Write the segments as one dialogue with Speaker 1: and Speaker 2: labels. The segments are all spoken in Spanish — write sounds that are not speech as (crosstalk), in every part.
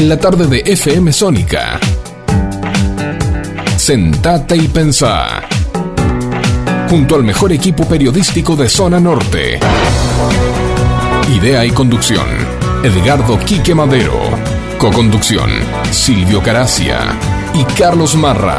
Speaker 1: en la tarde de FM Sónica. Sentate y pensá. Junto al mejor equipo periodístico de Zona Norte. Idea y conducción. Edgardo Quique Madero. Coconducción. Silvio Caracia y Carlos Marra.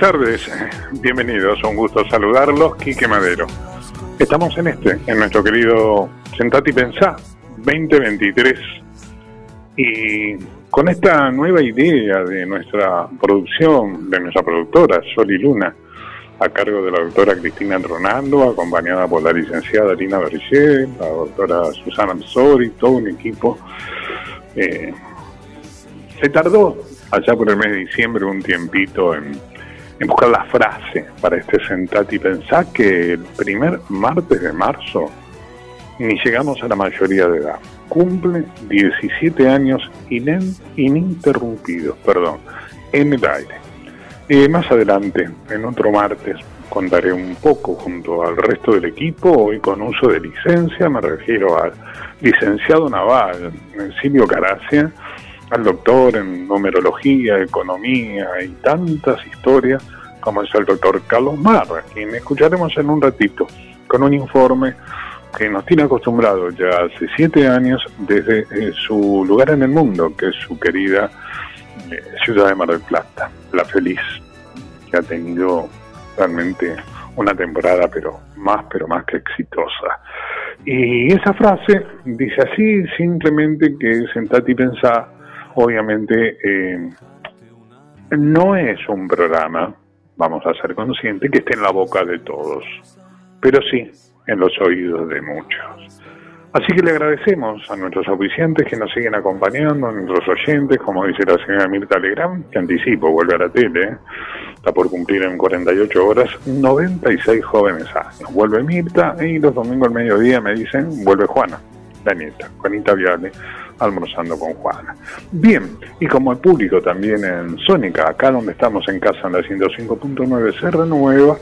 Speaker 2: Tardes. Bienvenidos, un gusto saludarlos, Quique Madero. Estamos en este, en nuestro querido Sentate y Pensá 2023 y con esta nueva idea de nuestra producción, de nuestra productora Sol y Luna, a cargo de la doctora Cristina Tronando, acompañada por la licenciada Lina Berger, la doctora Susana Sori, todo un equipo. Eh, se tardó allá por el mes de diciembre un tiempito en, en buscar la frase para este sentate y pensar que el primer martes de marzo ni llegamos a la mayoría de edad. Cumple 17 años inen- ininterrumpidos, perdón, en el aire. Eh, más adelante, en otro martes, contaré un poco junto al resto del equipo, hoy con uso de licencia, me refiero al licenciado naval, Silvio Caracia, al doctor en numerología, economía y tantas historias como es el doctor Carlos Marra, quien escucharemos en un ratito con un informe que nos tiene acostumbrados ya hace siete años desde eh, su lugar en el mundo, que es su querida eh, ciudad de Mar del Plata, la feliz, que ha tenido realmente una temporada pero más, pero más que exitosa. Y esa frase dice así, simplemente que sentate y pensá, obviamente eh, no es un programa, vamos a ser conscientes, que esté en la boca de todos, pero sí en los oídos de muchos. Así que le agradecemos a nuestros oficiantes que nos siguen acompañando, a nuestros oyentes, como dice la señora Mirta Legrand, que anticipo, vuelve a la tele, está por cumplir en 48 horas 96 jóvenes años. Vuelve Mirta y los domingos al mediodía me dicen, vuelve Juana, la nieta, Juanita Viale, almorzando con Juana. Bien, y como el público también en Sónica, acá donde estamos en casa en la 105.9 se renueva,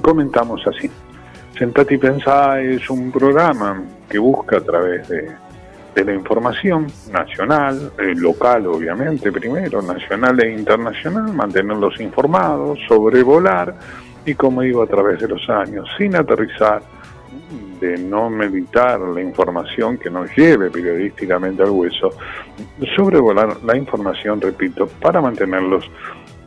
Speaker 2: comentamos así. Sentate y Pensá es un programa que busca a través de, de la información nacional, eh, local obviamente primero, nacional e internacional, mantenerlos informados, sobrevolar y como digo a través de los años, sin aterrizar, de no meditar la información que nos lleve periodísticamente al hueso, sobrevolar la información, repito, para mantenerlos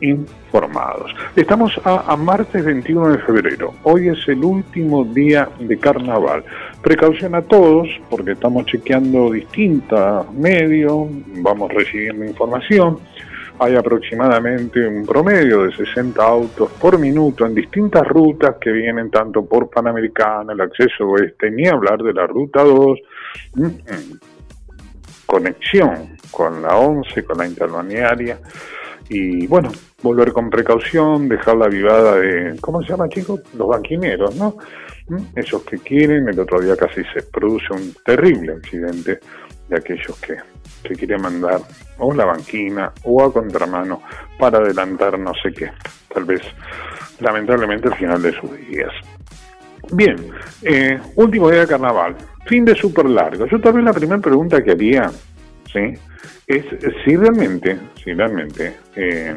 Speaker 2: informados. Estamos a, a, martes 21 de febrero. Hoy es el último día de carnaval. Precaución a todos porque estamos chequeando distintos medios, vamos recibiendo información. Hay aproximadamente un promedio de 60 autos por minuto en distintas rutas que vienen tanto por Panamericana, el acceso oeste, ni hablar de la ruta 2. Conexión con la 11, con la interbalnearia y bueno, volver con precaución, dejar la vivada de, ¿cómo se llama chicos? Los banquineros, ¿no? Esos que quieren, el otro día casi se produce un terrible accidente de aquellos que, que quieren mandar o la banquina o a contramano para adelantar no sé qué, tal vez lamentablemente el final de sus días. Bien, eh, último día de carnaval, fin de súper largo. Yo vez la primera pregunta que haría, ¿sí? es si realmente, si realmente eh,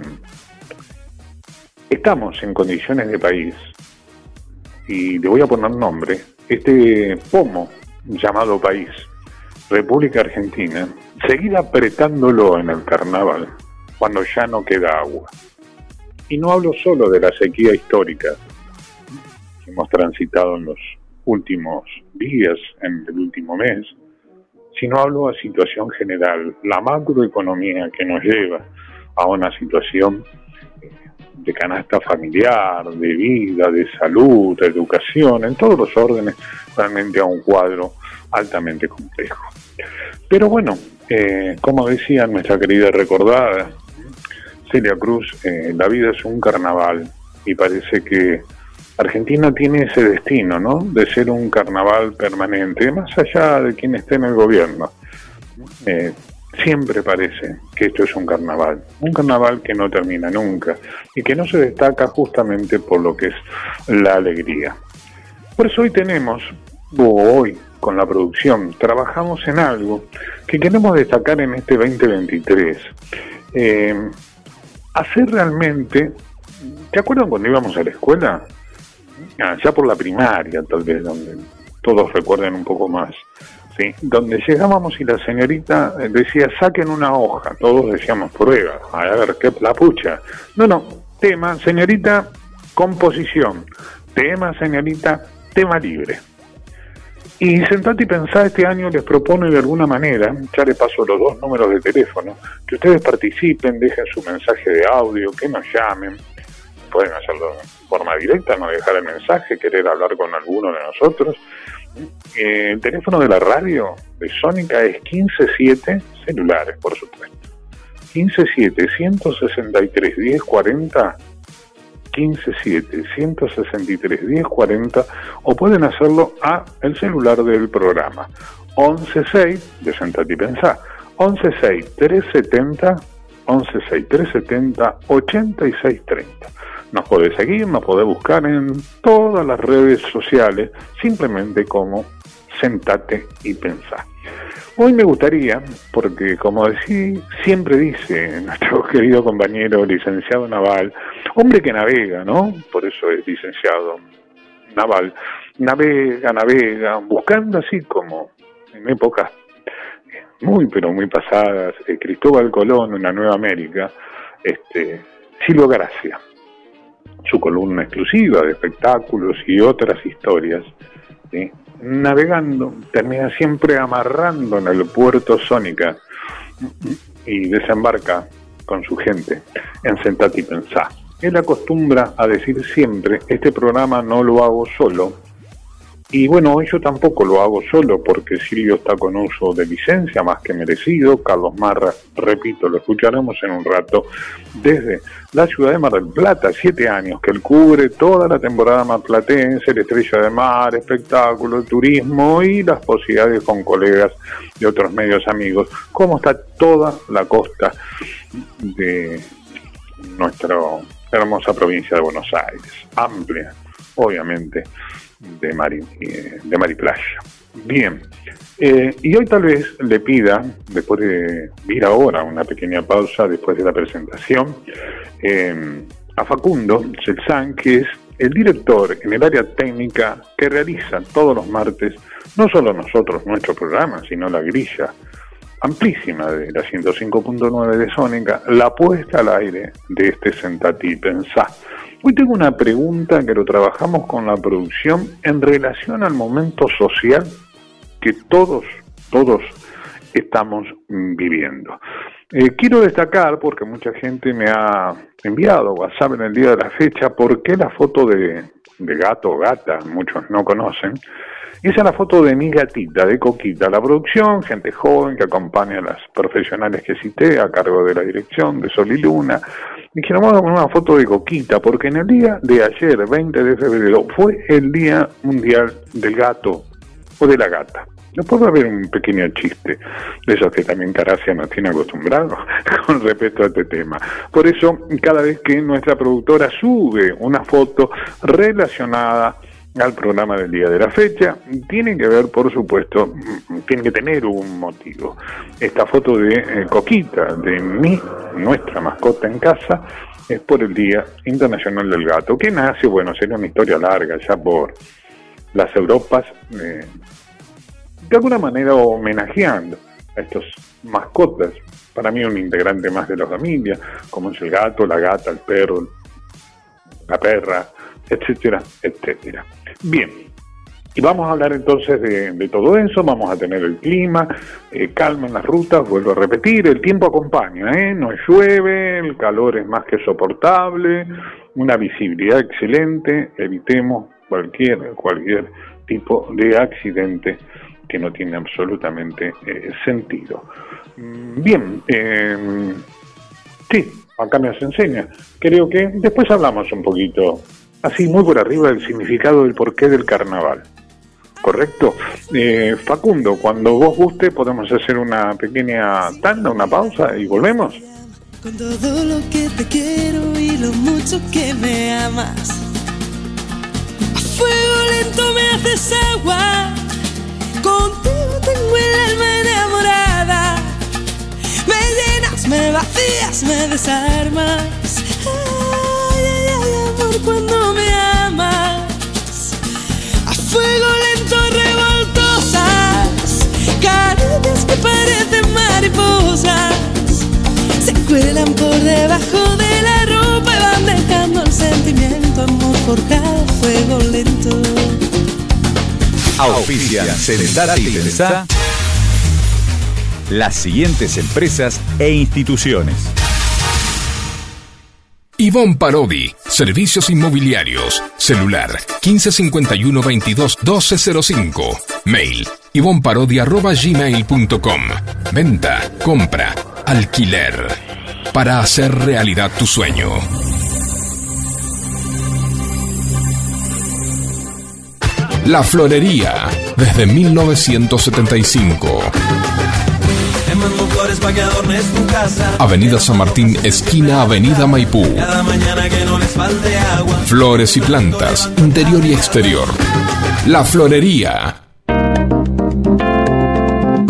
Speaker 2: estamos en condiciones de país, y le voy a poner nombre, este pomo llamado país, República Argentina, seguir apretándolo en el carnaval cuando ya no queda agua. Y no hablo solo de la sequía histórica que hemos transitado en los últimos días, en el último mes, sino hablo a situación general, la macroeconomía que nos lleva a una situación de canasta familiar, de vida, de salud, de educación, en todos los órdenes, realmente a un cuadro altamente complejo. Pero bueno, eh, como decía nuestra querida recordada Celia Cruz, eh, la vida es un carnaval y parece que Argentina tiene ese destino, ¿no? De ser un carnaval permanente, más allá de quien esté en el gobierno. Eh, siempre parece que esto es un carnaval, un carnaval que no termina nunca y que no se destaca justamente por lo que es la alegría. Por eso hoy tenemos, o hoy con la producción, trabajamos en algo que queremos destacar en este 2023. Eh, hacer realmente, ¿te acuerdan cuando íbamos a la escuela? Ah, ya por la primaria tal vez, donde todos recuerden un poco más. ¿sí? Donde llegábamos y la señorita decía, saquen una hoja, todos decíamos prueba, a ver, qué la pucha. No, no, tema, señorita, composición, tema, señorita, tema libre. Y sentate y pensá, este año les propongo de alguna manera, ya les paso los dos números de teléfono, que ustedes participen, dejen su mensaje de audio, que nos llamen, pueden hacerlo de forma directa, no dejar el mensaje, querer hablar con alguno de nosotros, eh, el teléfono de la radio de Sónica es 157 celulares, por supuesto. 157 163 1040 157 163 1040 o pueden hacerlo a el celular del programa. 116 de Santa Pensá. 116 370 116 370 8630 nos podés seguir, nos podés buscar en todas las redes sociales, simplemente como sentate y pensá. Hoy me gustaría, porque como decía, siempre dice nuestro (laughs) querido compañero licenciado naval, hombre que navega, ¿no? Por eso es licenciado naval, navega, navega, buscando así como en épocas muy pero muy pasadas, eh, Cristóbal Colón en la Nueva América, este, Silvio Gracia su columna exclusiva de espectáculos y otras historias, navegando, termina siempre amarrando en el puerto Sónica y desembarca con su gente en Sentati y Pensá. Él acostumbra a decir siempre, este programa no lo hago solo, y bueno, yo tampoco lo hago solo porque Silvio está con uso de licencia más que merecido. Carlos Marra, repito, lo escucharemos en un rato, desde la ciudad de Mar del Plata, siete años, que él cubre toda la temporada marplatense, el estrella de mar, espectáculo, turismo y las posibilidades con colegas de otros medios amigos. Cómo está toda la costa de nuestra hermosa provincia de Buenos Aires, amplia, obviamente de Mari, eh, de Mari Playa. Bien, eh, y hoy tal vez le pida, después de ir ahora una pequeña pausa después de la presentación, eh, a Facundo Selsan, que es el director en el área técnica que realiza todos los martes, no solo nosotros, nuestro programa, sino la grilla amplísima de la 105.9 de Sónica, la puesta al aire de este Sentati Pensá Hoy tengo una pregunta que lo trabajamos con la producción en relación al momento social que todos, todos estamos viviendo. Eh, quiero destacar, porque mucha gente me ha enviado WhatsApp en el día de la fecha, por qué la foto de, de gato o gata, muchos no conocen, y esa es la foto de mi gatita, de Coquita. La producción, gente joven que acompaña a las profesionales que cité a cargo de la dirección de Sol y Luna. Dijeron, vamos a poner una foto de Coquita, porque en el día de ayer, 20 de febrero, fue el Día Mundial del Gato o de la Gata. No puedo haber un pequeño chiste de esos que también Caracia nos tiene acostumbrados (laughs) con respecto a este tema. Por eso, cada vez que nuestra productora sube una foto relacionada al programa del día de la fecha, tiene que ver, por supuesto, tiene que tener un motivo. Esta foto de eh, Coquita, de mi, nuestra mascota en casa, es por el Día Internacional del Gato, que nace, bueno, sería una historia larga, ya por las Europas, eh, de alguna manera homenajeando a estos mascotas, para mí un integrante más de la familia, como es el gato, la gata, el perro, la perra, etcétera, etcétera. Bien, y vamos a hablar entonces de, todo eso, vamos a tener el clima, eh, calma en las rutas, vuelvo a repetir, el tiempo acompaña, ¿eh? no llueve, el calor es más que soportable, una visibilidad excelente, evitemos cualquier, cualquier tipo de accidente que no tiene absolutamente eh, sentido. Mm, bien, eh, sí, acá me se enseña. Creo que después hablamos un poquito, así muy por arriba, del significado del porqué del carnaval. ¿Correcto? Eh, Facundo, cuando vos guste podemos hacer una pequeña tanda, una pausa y volvemos.
Speaker 3: Con todo lo que te quiero y lo mucho que me amas. A fuego lento me haces agua. Contigo tengo el alma enamorada. Me llenas, me vacías, me desarmas. Cuando me amas. A fuego lento, revoltosas. Caricias que parecen mariposas. Se cuelan por debajo de la ropa y van dejando el sentimiento, amor forjado, fuego lento.
Speaker 4: Auspicia Sentate y las siguientes empresas e instituciones.
Speaker 1: Ivonne Parodi, Servicios Inmobiliarios, celular 1551 22 1205, mail ivonparodi.gmail.com, venta, compra, alquiler, para hacer realidad tu sueño. La Florería, desde 1975.
Speaker 5: Te mando flores pa' que adornes tu casa.
Speaker 1: Avenida San Martín, esquina Avenida Maipú.
Speaker 5: Cada mañana que no les falte agua.
Speaker 1: Flores y plantas, interior y exterior. La Florería.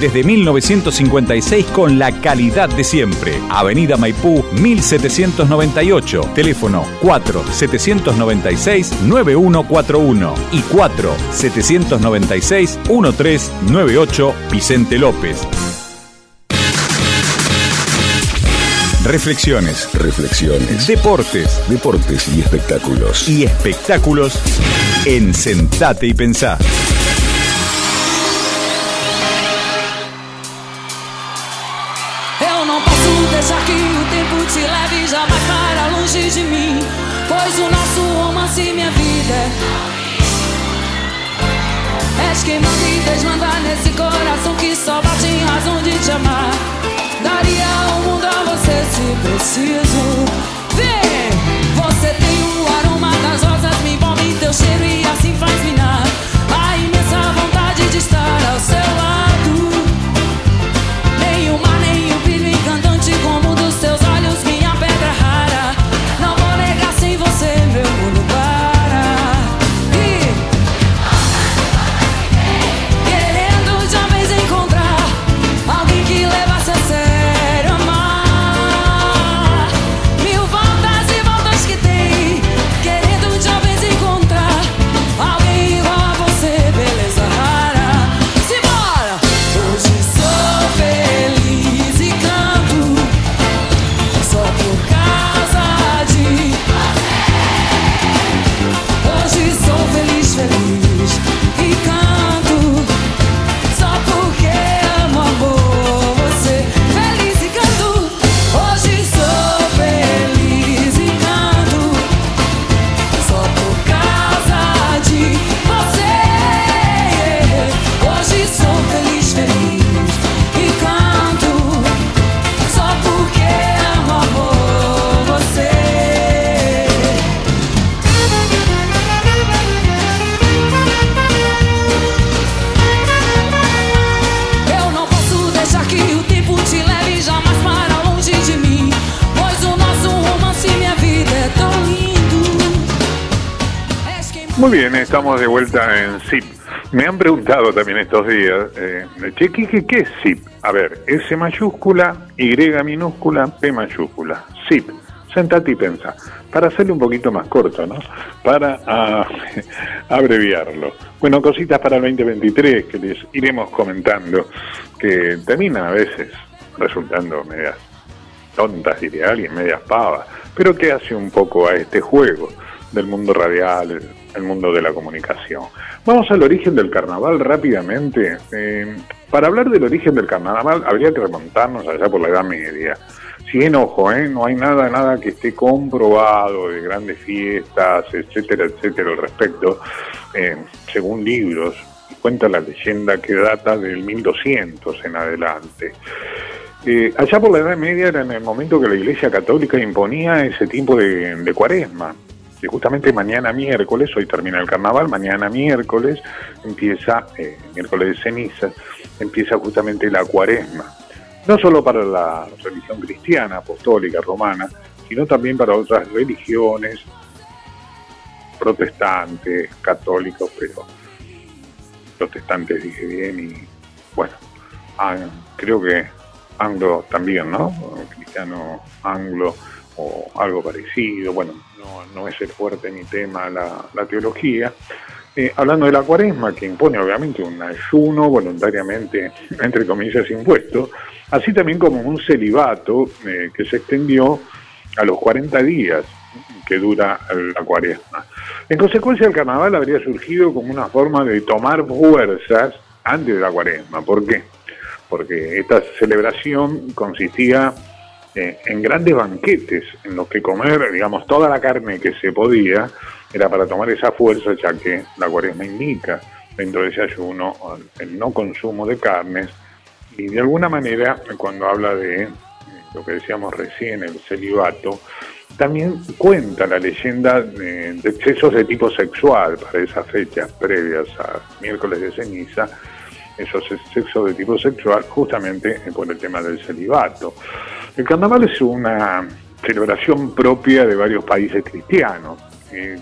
Speaker 4: Desde 1956 con la calidad de siempre. Avenida Maipú 1798. Teléfono 4-796-9141 y 4-796-1398 Vicente López. Reflexiones,
Speaker 6: Reflexiones,
Speaker 4: deportes
Speaker 6: deportes y espectáculos.
Speaker 4: y espectáculos en Sentate y Pensá.
Speaker 3: És quem manda e desmanda nesse coração que só bate em razão de te amar. Daria o mundo a você se preciso.
Speaker 2: Bien, estamos de vuelta en ZIP. Me han preguntado también estos días, eh, che, ¿qué, qué, es ZIP? A ver, S mayúscula, Y minúscula, P mayúscula. ZIP. Sentate y pensa. Para hacerlo un poquito más corto, ¿no? Para ah, (laughs) abreviarlo. Bueno, cositas para el 2023 que les iremos comentando, que terminan a veces resultando medias tontas, diría alguien, medias pavas, pero que hace un poco a este juego del mundo radial, el mundo de la comunicación. Vamos al origen del carnaval rápidamente. Eh, para hablar del origen del carnaval habría que remontarnos allá por la Edad Media. Si bien, ojo, ¿eh? no hay nada, nada que esté comprobado de grandes fiestas, etcétera, etcétera al respecto. Eh, según libros, cuenta la leyenda que data del 1200 en adelante. allá por la Edad Media era en el momento que la Iglesia Católica imponía ese tipo de cuaresma justamente mañana miércoles, hoy termina el carnaval, mañana miércoles empieza, eh, miércoles de cenizas, empieza justamente la cuaresma. No solo para la religión cristiana, apostólica, romana, sino también para otras religiones, protestantes, católicos, pero protestantes dije bien y bueno, creo que anglo también, ¿no? Cristiano anglo o algo parecido, bueno, no, es el fuerte mi tema la, teología. Eh, hablando de la cuaresma, que impone obviamente un ayuno voluntariamente, entre comillas, impuesto, así también como un celibato eh, que se extendió a los 40 días que dura la cuaresma. En consecuencia, el carnaval habría surgido como una forma de tomar fuerzas antes de la cuaresma. ¿Por qué? Porque esta celebración consistía eh, en grandes banquetes en los que comer, digamos, toda la carne que se podía era para tomar esa fuerza, ya que la cuaresma indica dentro de ese ayuno el no consumo de carnes y de alguna manera cuando habla de lo que decíamos recién, el celibato, también cuenta la leyenda de, de excesos de tipo sexual para esas fechas previas a miércoles de ceniza, esos excesos de tipo sexual justamente por el tema del celibato. El carnaval es una celebración propia de varios países cristianos. Eh,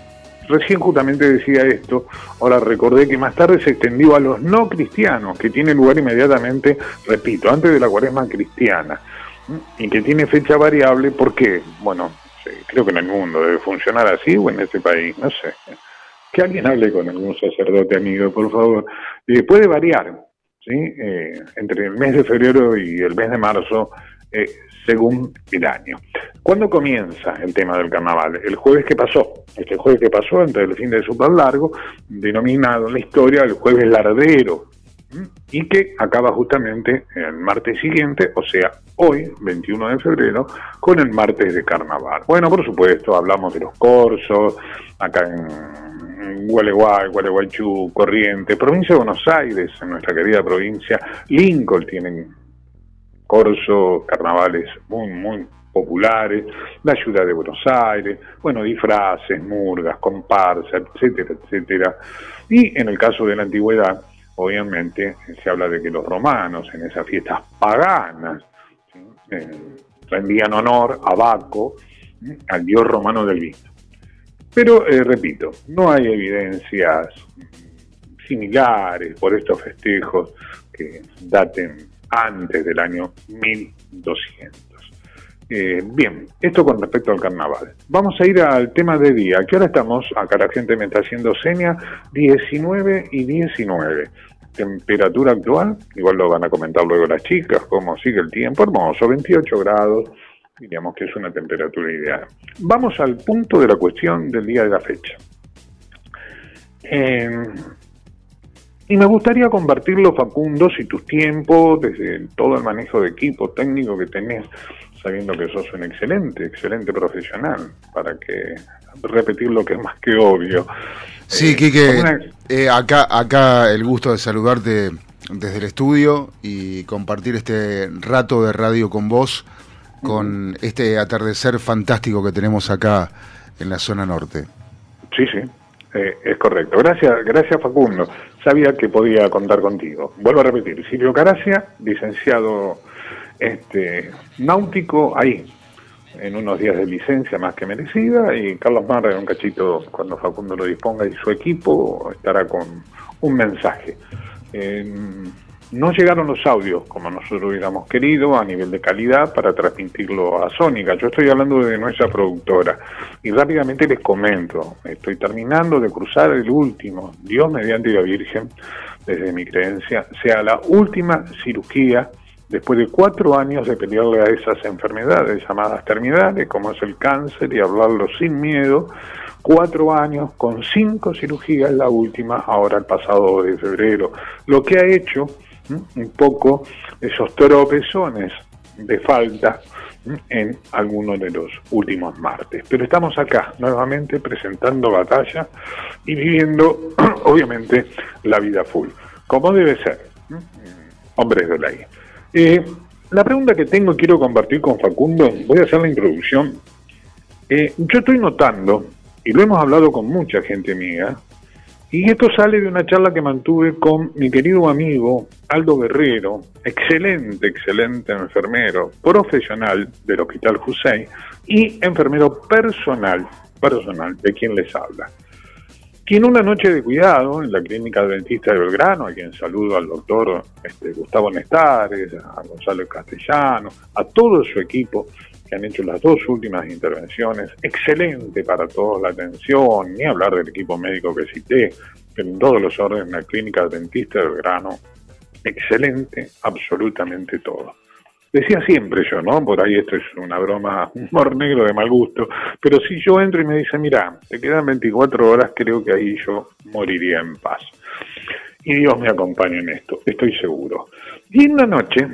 Speaker 2: recién justamente decía esto, ahora recordé que más tarde se extendió a los no cristianos, que tiene lugar inmediatamente, repito, antes de la cuaresma cristiana, y que tiene fecha variable, ¿por qué? Bueno, creo que en el mundo debe funcionar así o en este país, no sé. Que alguien hable con algún sacerdote amigo, por favor. Eh, puede variar, ¿sí? Eh, entre el mes de febrero y el mes de marzo eh, según el año. ¿Cuándo comienza el tema del carnaval? El jueves que pasó, este jueves que pasó, entre el fin de super largo, denominado en la historia el jueves lardero, y que acaba justamente el martes siguiente, o sea, hoy, 21 de febrero, con el martes de carnaval. Bueno, por supuesto, hablamos de los corsos, acá en Gualeguay, Gualeguaychú, Corriente, provincia de Buenos Aires, en nuestra querida provincia, Lincoln tienen corso, carnavales muy, muy populares, la ciudad de Buenos Aires, bueno, disfraces, murgas, comparsas, etcétera, etcétera. Y en el caso de la antigüedad, obviamente, se habla de que los romanos en esas fiestas paganas eh, rendían honor a Baco, al dios romano del vino. Pero, eh, repito, no hay evidencias similares por estos festejos que daten antes del año 1200. Eh, bien, esto con respecto al carnaval. Vamos a ir al tema de día, que ahora estamos, acá la gente me está haciendo seña, 19 y 19. Temperatura actual, igual lo van a comentar luego las chicas, cómo sigue el tiempo, hermoso, 28 grados, diríamos que es una temperatura ideal. Vamos al punto de la cuestión del día de la fecha. Eh, y me gustaría compartirlo, Facundo, si tus tiempos, desde todo el manejo de equipo técnico que tenés, sabiendo que sos un excelente, excelente profesional, para que repetir lo que es más que obvio.
Speaker 7: Sí, eh, Quique, eh, acá, acá el gusto de saludarte desde el estudio y compartir este rato de radio con vos, con este atardecer fantástico que tenemos acá en la zona norte.
Speaker 2: Sí, sí, eh, es correcto. Gracias, gracias Facundo. Sabía que podía contar contigo. Vuelvo a repetir, Silvio Caracia, licenciado este, náutico ahí, en unos días de licencia más que merecida y Carlos Marra en un cachito cuando Facundo lo disponga y su equipo estará con un mensaje. No llegaron los audios como nosotros hubiéramos querido a nivel de calidad para transmitirlo a Sónica. Yo estoy hablando de nuestra productora. Y rápidamente les comento, estoy terminando de cruzar el último, Dios mediante la Virgen, desde mi creencia, sea la última cirugía después de cuatro años de pelearle a esas enfermedades llamadas terminales, como es el cáncer, y hablarlo sin miedo, cuatro años con cinco cirugías, la última ahora el pasado de febrero, lo que ha hecho un poco esos tropezones de falta en algunos de los últimos martes. Pero estamos acá nuevamente presentando batalla y viviendo, (clears throat) obviamente, la vida full, como debe ser, hombres de ley. Eh, la pregunta que tengo quiero compartir con Facundo, voy a hacer la introducción. Eh, yo estoy notando, y lo hemos hablado con mucha gente mía, y esto sale de una charla que mantuve con mi querido amigo Aldo Guerrero, excelente, excelente enfermero, profesional del Hospital Hussein y enfermero personal, personal, de quien les habla. Quien una noche de cuidado en la clínica dentista de Belgrano, a quien saludo al doctor este, Gustavo Nestares, a Gonzalo Castellano, a todo su equipo han hecho las dos últimas intervenciones, excelente para todos la atención, ni hablar del equipo médico que cité, en todos los órdenes en la clínica dentista de Belgrano, excelente absolutamente todo. Decía siempre yo, ¿no? Por ahí esto es una broma, humor negro de mal gusto, pero si yo entro y me dice, mira, te quedan 24 horas, creo que ahí yo moriría en paz. Y Dios me acompaña en esto, estoy seguro. Y en una noche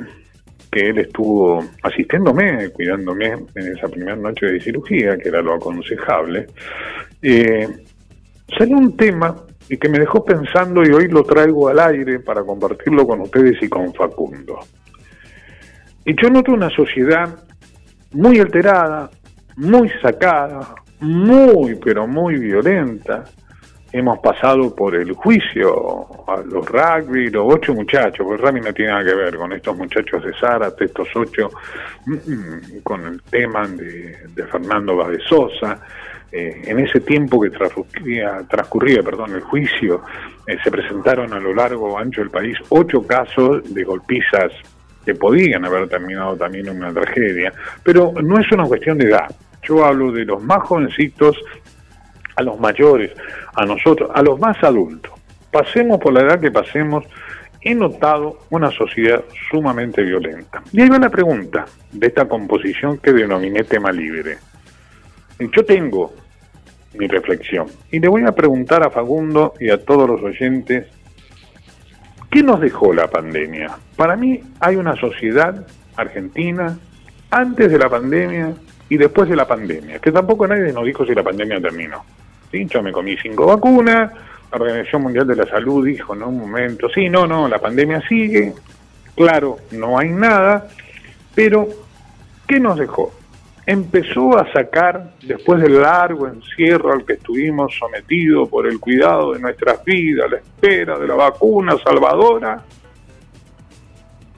Speaker 2: que él estuvo asistiéndome, cuidándome en esa primera noche de cirugía, que era lo aconsejable, eh, salió un tema y que me dejó pensando y hoy lo traigo al aire para compartirlo con ustedes y con Facundo. Y yo noto una sociedad muy alterada, muy sacada, muy, pero muy violenta. Hemos pasado por el juicio a los rugby, los ocho muchachos, porque el rugby no tiene nada que ver con estos muchachos de Zárate, estos ocho, mm, mm, con el tema de, Fernando Badezosa. Eh, en ese tiempo que transcurría, transcurría perdón, el juicio, eh, se presentaron a lo largo ancho del país ocho casos de golpizas que podían haber terminado también en una tragedia, pero no es una cuestión de edad. Yo hablo de los más jovencitos a los mayores, a nosotros, a los más adultos. Pasemos por la edad que pasemos, he notado una sociedad sumamente violenta. Y ahí va la pregunta de esta composición que denominé tema libre. Yo tengo mi reflexión y le voy a preguntar a Fagundo y a todos los oyentes ¿Qué nos dejó la pandemia? Para mí hay una sociedad argentina antes de la pandemia y después de la pandemia, que tampoco nadie nos dijo si la pandemia terminó. ¿Sí? Yo me comí cinco vacunas, la Organización Mundial de la Salud dijo en un momento, sí, no, no, la pandemia sigue, claro, no hay nada, pero ¿qué nos dejó? empezó a sacar, después del largo encierro al que estuvimos sometidos por el cuidado de nuestras vidas, la espera de la vacuna salvadora,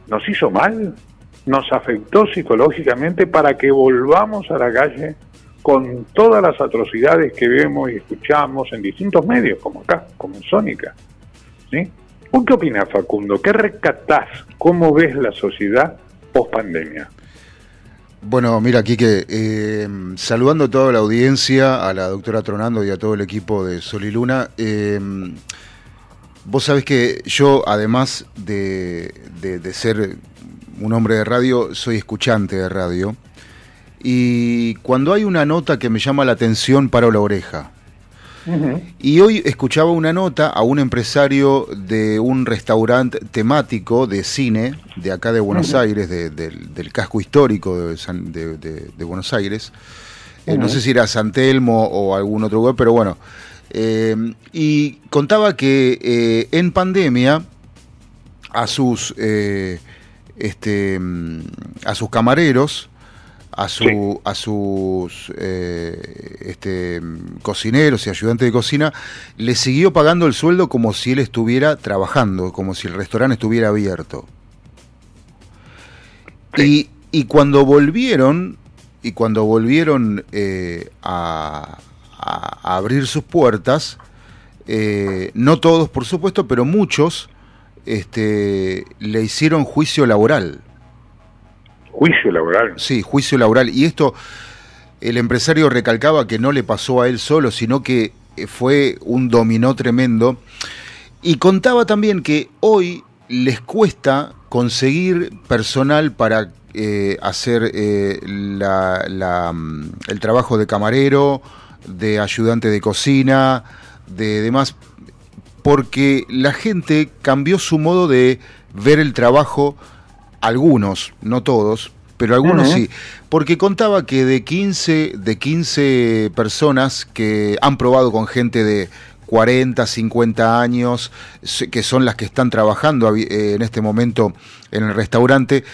Speaker 2: nos hizo mal, nos afectó psicológicamente para que volvamos a la calle con todas las atrocidades que vemos y escuchamos en distintos medios, como acá, como en Sónica. ¿sí? qué opinas, Facundo? ¿Qué rescatás? ¿Cómo ves la sociedad post pandemia?
Speaker 7: Bueno, mira, aquí eh, saludando a toda la audiencia, a la doctora Tronando y a todo el equipo de Sol y Luna. Eh, vos sabés que yo, además de, ser un hombre de radio, soy escuchante de radio. Y cuando hay una nota que me llama la atención, paro la oreja. Y hoy escuchaba una nota a un empresario de un restaurante temático de cine de acá de Buenos Aires, del casco histórico de, Buenos Aires. Eh, no sé si era San Telmo o algún otro lugar, pero bueno. Eh, y contaba que eh, en pandemia a sus, este, mm, a sus camareros a, su, a sus eh, este, cocineros y ayudantes de cocina, le siguió pagando el sueldo como si él estuviera trabajando, como si el restaurante estuviera abierto. Y, y, cuando volvieron, y cuando volvieron eh, a, abrir sus puertas, eh, no todos por supuesto, pero muchos este, le hicieron juicio laboral.
Speaker 2: ¿Juicio laboral?
Speaker 7: Sí, juicio laboral. Y esto, el empresario recalcaba que no le pasó a él solo, sino que fue un dominó tremendo. Y contaba también que hoy les cuesta conseguir personal para eh, hacer eh, mm, el trabajo de camarero, de ayudante de cocina, de demás, porque la gente cambió su modo de ver el trabajo, algunos, no todos, pero algunos sí, porque contaba que de 15, de 15 personas que han probado con gente de 40, 50 años, que son las que están trabajando eh, en este momento en el restaurante,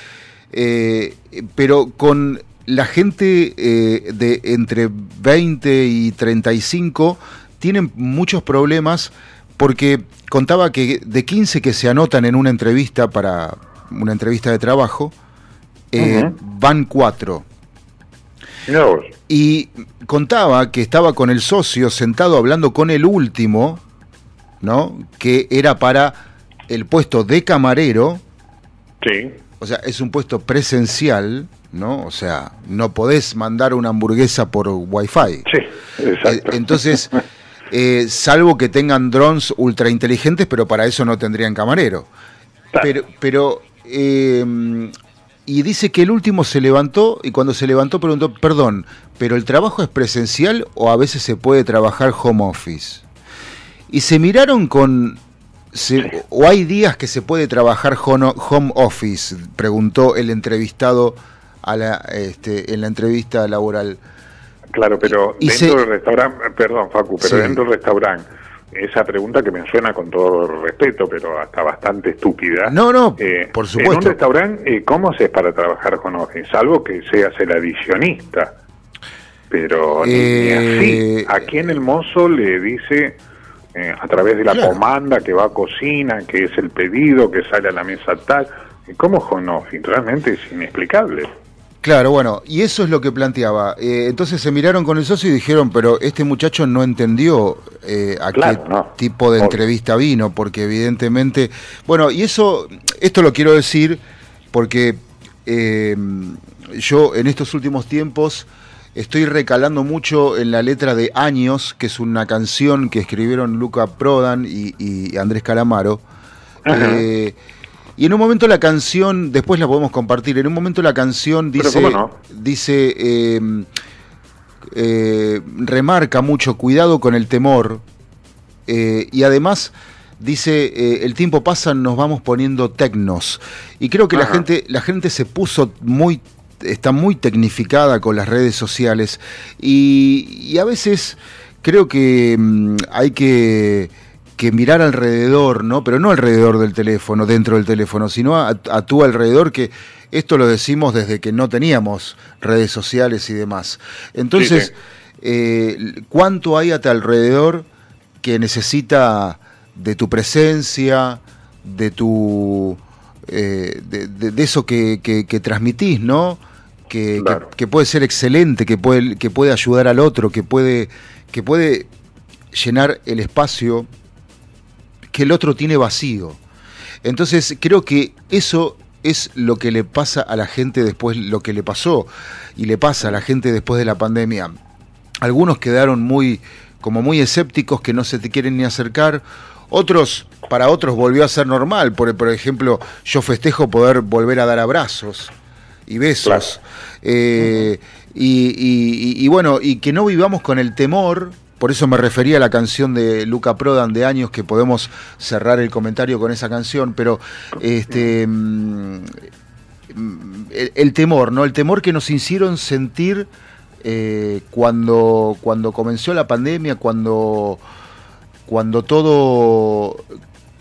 Speaker 7: eh, pero con la gente eh, de entre 20 y 35 tienen muchos problemas porque contaba que de 15 que se anotan en una entrevista para una entrevista de trabajo, eh, van cuatro. Y contaba que estaba con el socio sentado hablando con el último, ¿no? Que era para el puesto de camarero.
Speaker 2: Sí
Speaker 7: o sea, es un puesto presencial, ¿no? O sea, no podés mandar una hamburguesa por Wi-Fi.
Speaker 2: Sí, exacto.
Speaker 7: Eh, entonces, eh, salvo que tengan drones ultra inteligentes, pero para eso no tendrían camarero. Pero, pero em, y dice que el último se levantó y cuando se levantó preguntó, perdón, ¿pero el trabajo es presencial o a veces se puede trabajar home office? Y se miraron con ¿O hay días que se puede trabajar home office? Preguntó el entrevistado a la, este, en la entrevista laboral.
Speaker 2: Claro, pero dentro del restaurante, perdón Facu, pero dentro del restaurante, esa pregunta que me suena con todo respeto, pero hasta bastante estúpida.
Speaker 7: No, no, eh, por supuesto. En
Speaker 2: un restaurante, eh, ¿cómo haces para trabajar home office? Salvo que seas el adicionista. Pero ni así. Eh, Aquí en el mozo le dice eh, a través de la comanda que va a cocina, que es el pedido, que sale a la mesa tal. ¿Cómo Jonofi? Realmente es inexplicable.
Speaker 7: Claro, bueno, y eso es lo que planteaba. Eh, entonces se miraron con el socio y dijeron, pero este muchacho no entendió eh, a qué tipo de entrevista vino, porque evidentemente, bueno, y eso, esto lo quiero decir porque yo en estos últimos tiempos Estoy recalando mucho en la letra de Años, que es una canción que escribieron Luca Prodan y, Andrés Calamaro. Eh, y en un momento la canción, después la podemos compartir, en un momento la canción dice, dice em, eh, remarca mucho, cuidado con el temor, eh, y además dice, el tiempo pasa, nos vamos poniendo tecnos. Y creo que la gente, la gente se puso muy está muy tecnificada con las redes sociales. Y, a veces creo que mm, hay que, mirar alrededor, ¿no? Pero no alrededor del teléfono, dentro del teléfono, sino a, tu alrededor, que esto lo decimos desde que no teníamos redes sociales y demás. Entonces, eh, ¿cuánto hay a tu alrededor que necesita de tu presencia, de tu... Eh, de, eso que, que transmitís, ¿no? que, puede ser excelente, que puede, que puede ayudar al otro, que puede, que puede llenar el espacio que el otro tiene vacío. Entonces creo que eso es lo que le pasa a la gente después, lo que le pasó y le pasa a la gente después de la pandemia. Algunos quedaron muy, como muy escépticos, que no se te quieren ni acercar. Otros, para otros volvió a ser normal. Por, por ejemplo, yo festejo poder volver a dar abrazos y besos. Eh, y, bueno, y que no vivamos con el temor, por eso me refería a la canción de Luca Prodan de años, que podemos cerrar el comentario con esa canción, pero este mm, el, temor, ¿no? El temor que nos hicieron sentir eh, cuando, cuando comenzó la pandemia, cuando, cuando todo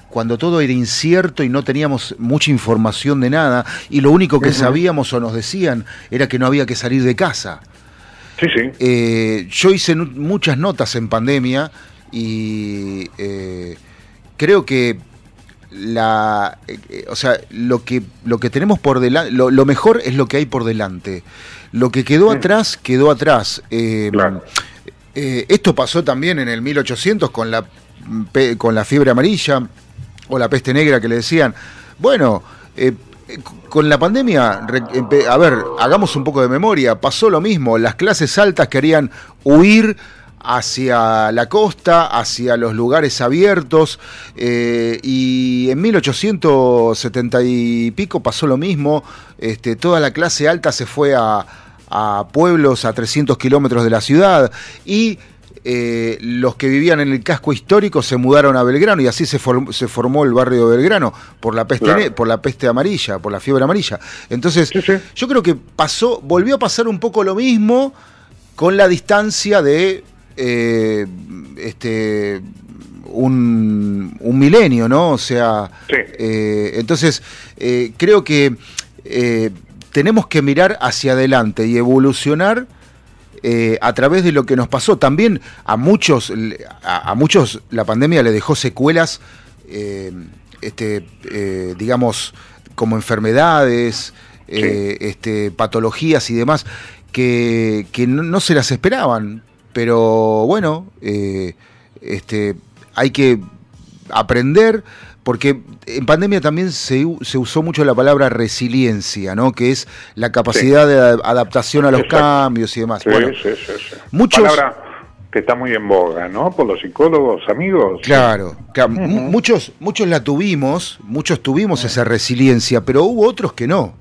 Speaker 7: cuando todo era incierto y no teníamos mucha información de nada, y lo único que sabíamos o nos decían era que no había que salir de casa.
Speaker 2: Sí, sí.
Speaker 7: Eh, yo hice muchas notas en pandemia y eh, creo que la, eh, o sea, lo que, lo que tenemos por delante, lo, mejor es lo que hay por delante. Lo que quedó atrás, quedó atrás. Eh, eh, esto pasó también en el 1800 con la, con la fiebre amarilla o la peste negra que le decían. Bueno, con la pandemia, a ver, hagamos un poco de memoria, pasó lo mismo, las clases altas querían huir hacia la costa, hacia los lugares abiertos, eh, y en 1870 y pico pasó lo mismo, este, toda la clase alta se fue a, pueblos a 300 kilómetros de la ciudad, y eh, los que vivían en el casco histórico se mudaron a Belgrano y así se, se formó el barrio de Belgrano por la peste por la peste amarilla, por la fiebre amarilla. Entonces, yo creo que pasó, volvió a pasar un poco lo mismo con la distancia de eh, este un, un, milenio, ¿no? O sea, eh, entonces creo que tenemos que mirar hacia adelante y evolucionar a través de lo que nos pasó. También a muchos, a, muchos la pandemia le dejó secuelas, este, digamos, como enfermedades, este, patologías y demás, que, que no, se las esperaban pero bueno, eh, este, hay que aprender, porque en pandemia también se, usó mucho la palabra resiliencia, ¿no? Que es la capacidad de adaptación a los cambios y demás.
Speaker 2: Sí, sí, sí, Muchos... Palabra que está muy en boga, ¿no? Por los psicólogos, amigos.
Speaker 7: Claro, muchos, muchos la tuvimos, muchos tuvimos esa resiliencia, pero hubo otros que no.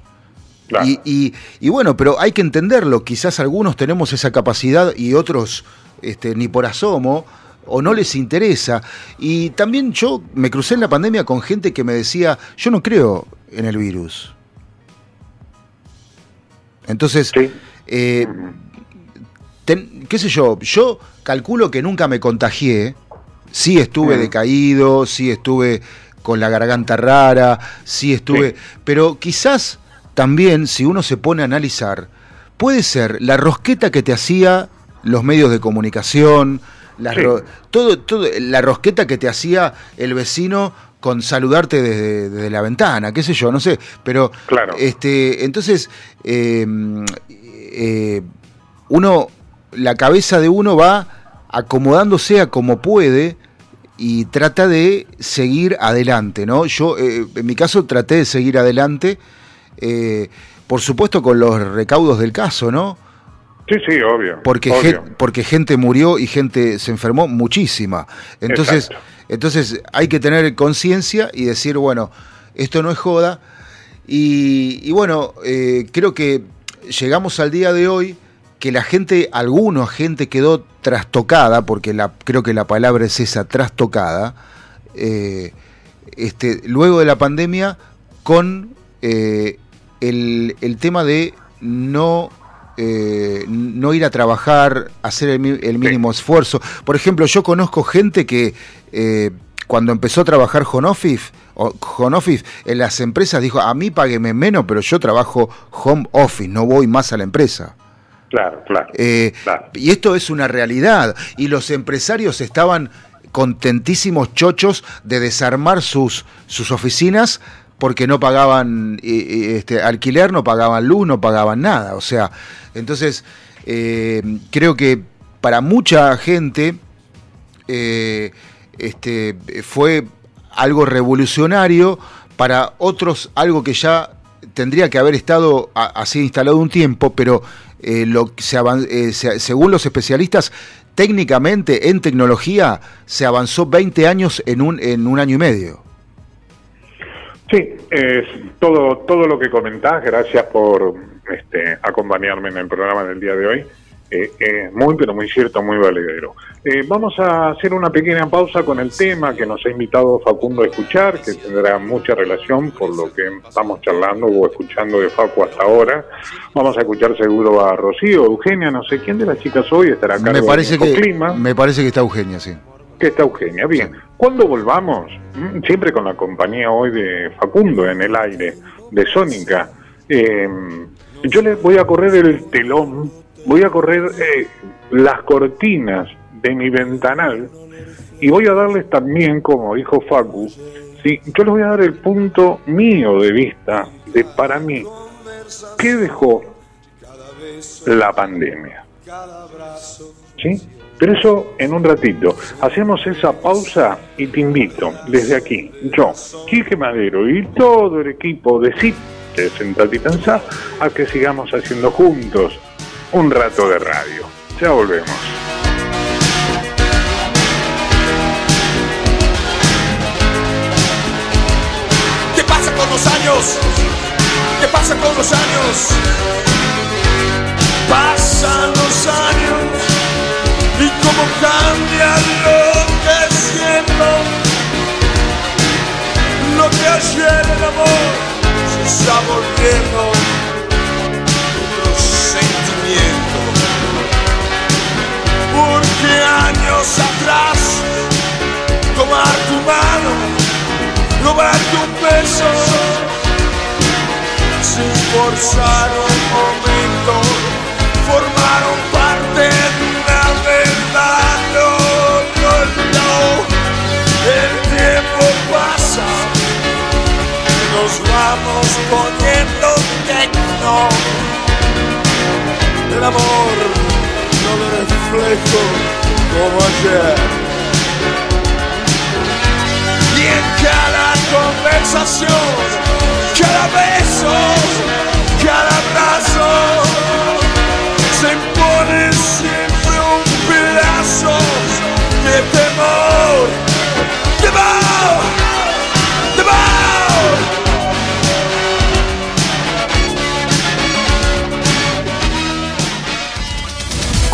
Speaker 7: Y, y, bueno, pero hay que entenderlo, quizás algunos tenemos esa capacidad y otros este, ni por asomo, o no les interesa. Y también yo me crucé en la pandemia con gente que me decía, yo no creo en el virus. Entonces, eh, qué sé yo, yo calculo que nunca me contagié, sí estuve decaído, sí estuve con la garganta rara, sí estuve, pero quizás también, si uno se pone a analizar, puede ser la rosqueta que te hacía los medios de comunicación, la, todo, todo, la rosqueta que te hacía el vecino con saludarte desde, la ventana, qué sé yo, no sé, pero claro. este, entonces em, eh, uno, la cabeza de uno va acomodándose a como puede y trata de seguir adelante, ¿no? Yo, eh, en mi caso, traté de seguir adelante eh, por supuesto con los recaudos del caso, ¿no?
Speaker 2: Sí, sí, obvio.
Speaker 7: Porque, porque gente murió y gente se enfermó muchísima. Entonces, entonces hay que tener conciencia y decir, bueno, esto no es joda. Y, bueno, eh, creo que llegamos al día de hoy que la gente, alguna gente quedó trastocada, porque la, creo que la palabra es esa, trastocada, eh, este, luego de la pandemia, con el, tema de no eh, no ir a trabajar, hacer el, mínimo esfuerzo. Por ejemplo, yo conozco gente que eh, cuando empezó a trabajar home office, home office, en las empresas dijo, a mí págueme menos, pero yo trabajo home office, no voy más a la empresa.
Speaker 2: Claro, claro,
Speaker 7: eh, claro. Y esto es una realidad. Y los empresarios estaban contentísimos chochos de desarmar sus, sus oficinas porque no pagaban este, alquiler, no pagaban luz, no pagaban nada. O sea, entonces eh, creo que para mucha gente eh, este, fue algo revolucionario, para otros algo que ya tendría que haber estado así instalado un tiempo, pero eh, lo, se, según los especialistas, técnicamente en tecnología se avanzó 20 años en un, en un año y medio.
Speaker 2: Sí, es todo, todo lo que comentás, gracias por este, acompañarme en el programa del día de hoy. Eh, muy, pero muy cierto, muy valedero. Eh, vamos a hacer una pequeña pausa con el tema que nos ha invitado Facundo a escuchar, que tendrá mucha relación por lo que estamos charlando o escuchando de Facu hasta ahora. Vamos a escuchar seguro a Rocío, Eugenia, no sé quién de las chicas hoy estará acá.
Speaker 7: me parece que, clima. Me parece que está Eugenia, sí
Speaker 2: que está Eugenia. Bien, cuando volvamos, mm, siempre con la compañía hoy de Facundo en el aire, de Sónica, eh, yo les voy a correr el telón, voy a correr eh, las cortinas de mi ventanal y voy a darles también, como dijo Facu, ¿sí? yo les voy a dar el punto mío de vista de para mí, ¿qué dejó la pandemia? ¿Sí? Pero eso en un ratito. Hacemos esa pausa y te invito desde aquí, yo, Quique Madero y todo el equipo de CIT, de Sentate y Pensá, a que sigamos haciendo juntos un rato de radio. Ya volvemos.
Speaker 8: ¿Qué pasa con los años? ¿Qué pasa con los años? Pasan los años cómo cambia lo que siento. Lo que ayer el amor se está volviendo otro sentimiento. Porque años atrás, tomar tu mano, robarte un beso, sin forzar poniendo tecno. El amor no lo reflejo como ayer. Y en cada conversación, cada beso,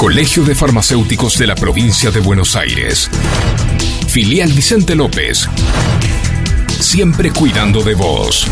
Speaker 1: Colegio de Farmacéuticos de la Provincia de Buenos Aires. Filial Vicente López. Siempre cuidando de vos.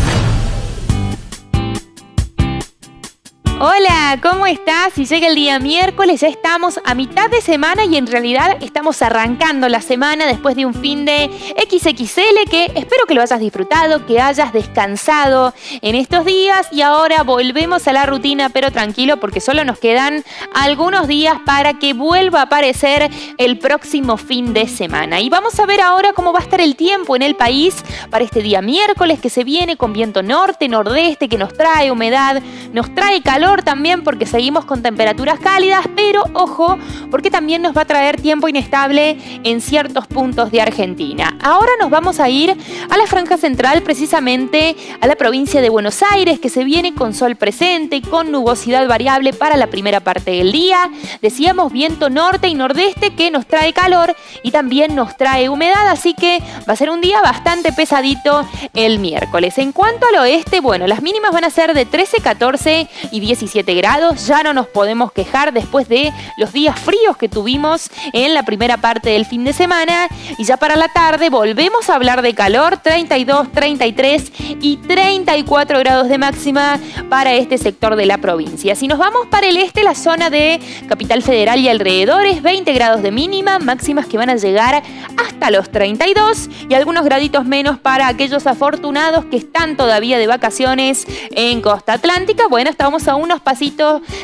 Speaker 9: ¿Cómo estás? Si llega el día miércoles, ya estamos a mitad de semana y en realidad estamos arrancando la semana después de un fin de XXL que espero que lo hayas disfrutado, que hayas descansado en estos días y ahora volvemos a la rutina, pero tranquilo porque solo nos quedan algunos días para que vuelva a aparecer el próximo fin de semana. Y vamos a ver ahora cómo va a estar el tiempo en el país para este día miércoles que se viene con viento norte, nordeste, que nos trae humedad, nos trae calor también porque seguimos con temperaturas cálidas, pero ojo, porque también nos va a traer tiempo inestable en ciertos puntos de Argentina. Ahora nos vamos a ir a la franja central, precisamente a la provincia de Buenos Aires, que se viene con sol presente, con nubosidad variable para la primera parte del día. Decíamos viento norte y nordeste que nos trae calor y también nos trae humedad, así que va a ser un día bastante pesadito el miércoles. En cuanto al oeste, bueno, las mínimas van a ser de 13, 14 y 17 grados. Ya no nos podemos quejar después de los días fríos que tuvimos en la primera parte del fin de semana. Y ya para la tarde volvemos a hablar de calor, 32, 33 y 34 grados de máxima para este sector de la provincia. Si nos vamos para el este, la zona de Capital Federal y alrededores, 20 grados de mínima, máximas que van a llegar hasta los 32 y algunos graditos menos para aquellos afortunados que están todavía de vacaciones en Costa Atlántica. Bueno, estamos a unos pasitos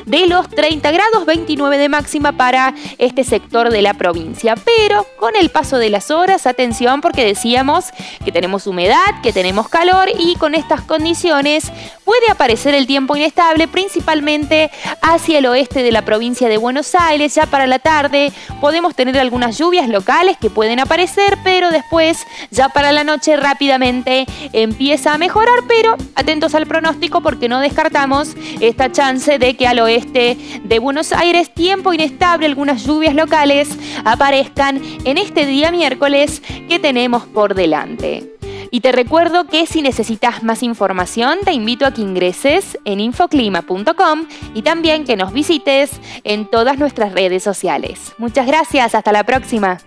Speaker 9: de los 30 grados, 29 de máxima para este sector de la provincia. Pero con el paso de las horas, atención porque decíamos que tenemos humedad, que tenemos calor y con estas condiciones puede aparecer el tiempo inestable, principalmente hacia el oeste de la provincia de Buenos Aires. Ya para la tarde podemos tener algunas lluvias locales que pueden aparecer, pero después ya para la noche rápidamente empieza a mejorar, pero atentos al pronóstico porque no descartamos esta chance de que al oeste de Buenos Aires tiempo inestable, algunas lluvias locales aparezcan en este día miércoles que tenemos por delante. Y te recuerdo que si necesitas más información, te invito a que ingreses en infoclima.com y también que nos visites en todas nuestras redes sociales. Muchas gracias, hasta la próxima.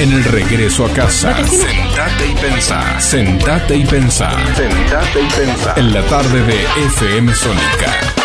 Speaker 1: En el regreso a casa, sentate y pensá. Sentate y pensá. Sentate y pensá. En la tarde de FM Sónica.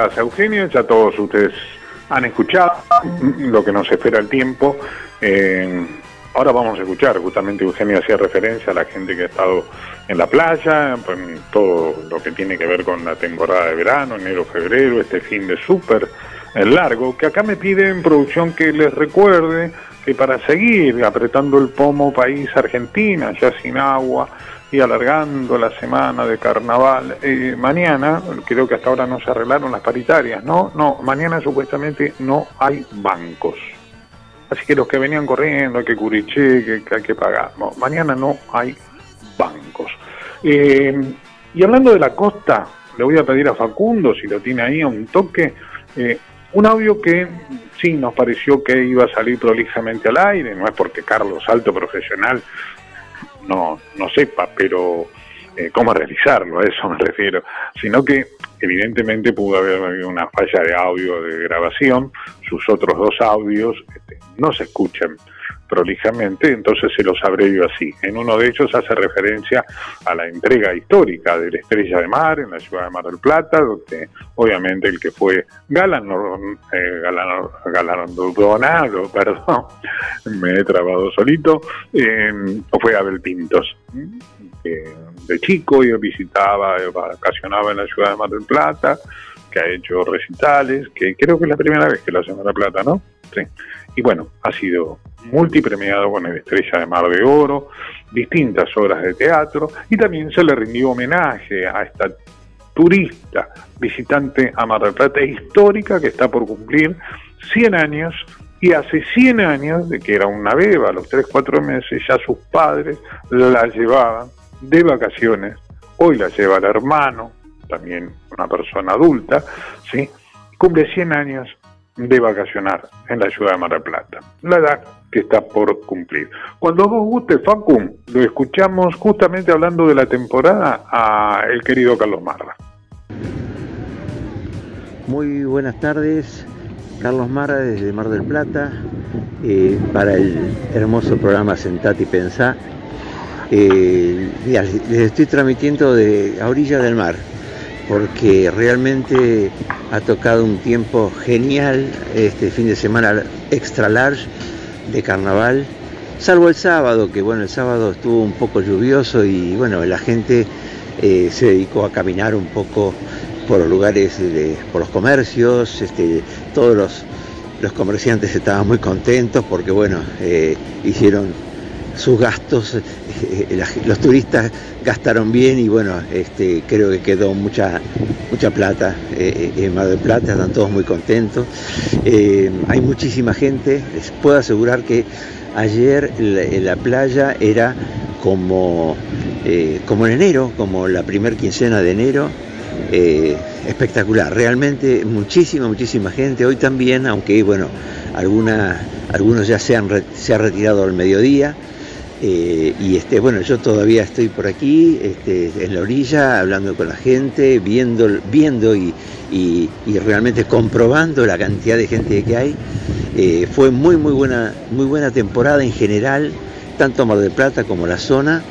Speaker 2: Gracias Eugenio. Ya todos ustedes han escuchado lo que nos espera el tiempo. Ahora vamos a escuchar, justamente Eugenio hacía referencia a la gente que ha estado en la playa, pues, todo lo que tiene que ver con la temporada de verano, enero, febrero, este fin de súper eh, largo, que acá me piden producción que les recuerde que para seguir apretando el pomo país Argentina, ya sin agua, y alargando la semana de carnaval. Eh, mañana, creo que hasta ahora no se arreglaron las paritarias, ¿no? No, mañana supuestamente no hay bancos. Así que los que venían corriendo, que cubrir cheque, que hay que pagar. Mañana no hay bancos. Eh, y hablando de la costa, le voy a pedir a Facundo, si lo tiene ahí a un toque, eh, un audio que sí nos pareció que iba a salir prolijamente al aire, no es porque Carlos, alto profesional, no, no sepa, pero eh, cómo realizarlo, a eso me refiero, sino que evidentemente pudo haber habido una falla de audio de grabación, sus otros dos audios este, no se escuchan prolijamente, entonces se los abrevio así. En uno de ellos hace referencia a la entrega histórica de la Estrella de Mar en la ciudad de Mar del Plata, donde obviamente el que fue galardonado, eh, galardonado, (laughs) perdón, me he trabado solito, eh, fue Abel Pintos, que de chico yo visitaba, vacacionaba en la ciudad de Mar del Plata, que ha hecho recitales, que creo que es la primera vez que lo hace Mar del Plata, ¿no? Sí. Y bueno, ha sido multipremiado con el Estrella de Mar de Oro, distintas obras de teatro, y también se le rindió homenaje a esta turista visitante a Mar del Plata histórica que está por cumplir 100 años y hace 100 años de que era una beba, a los 3, 4 meses ya sus padres la llevaban de vacaciones, hoy la lleva el hermano, también una persona adulta, ¿sí? cumple 100 años de vacacionar en la ciudad de Mar del Plata, la edad que está por cumplir. Cuando vos guste, Facu, lo escuchamos justamente hablando de la temporada a el querido Carlos Marra.
Speaker 10: Muy buenas tardes, Carlos Marra desde Mar del Plata, eh, para el hermoso programa Sentate y Pensá. Eh, les estoy transmitiendo de a orilla del mar, porque realmente ha tocado un tiempo genial este fin de semana extra large de carnaval, salvo el sábado, que bueno, el sábado estuvo un poco lluvioso y bueno, la gente eh, se dedicó a caminar un poco por los lugares, de, por los comercios, este, todos los, los, comerciantes estaban muy contentos porque bueno, eh, hicieron sus gastos, eh, la, los turistas gastaron bien y bueno, este, creo que quedó mucha, mucha plata eh, en Mar del Plata, están todos muy contentos. Eh, hay muchísima gente, les puedo asegurar que ayer la, la playa era como, eh, como en enero, como la primer quincena de enero. espectacular, realmente muchísima, muchísima gente, hoy también, aunque bueno, alguna, algunos ya se han, se han retirado al mediodía, eh, y este, bueno, yo todavía estoy por aquí, este, en la orilla, hablando con la gente, viendo, viendo y, y, realmente comprobando la cantidad de gente que hay. Eh, fue muy, muy buena, muy buena temporada en general, tanto Mar del Plata como la zona.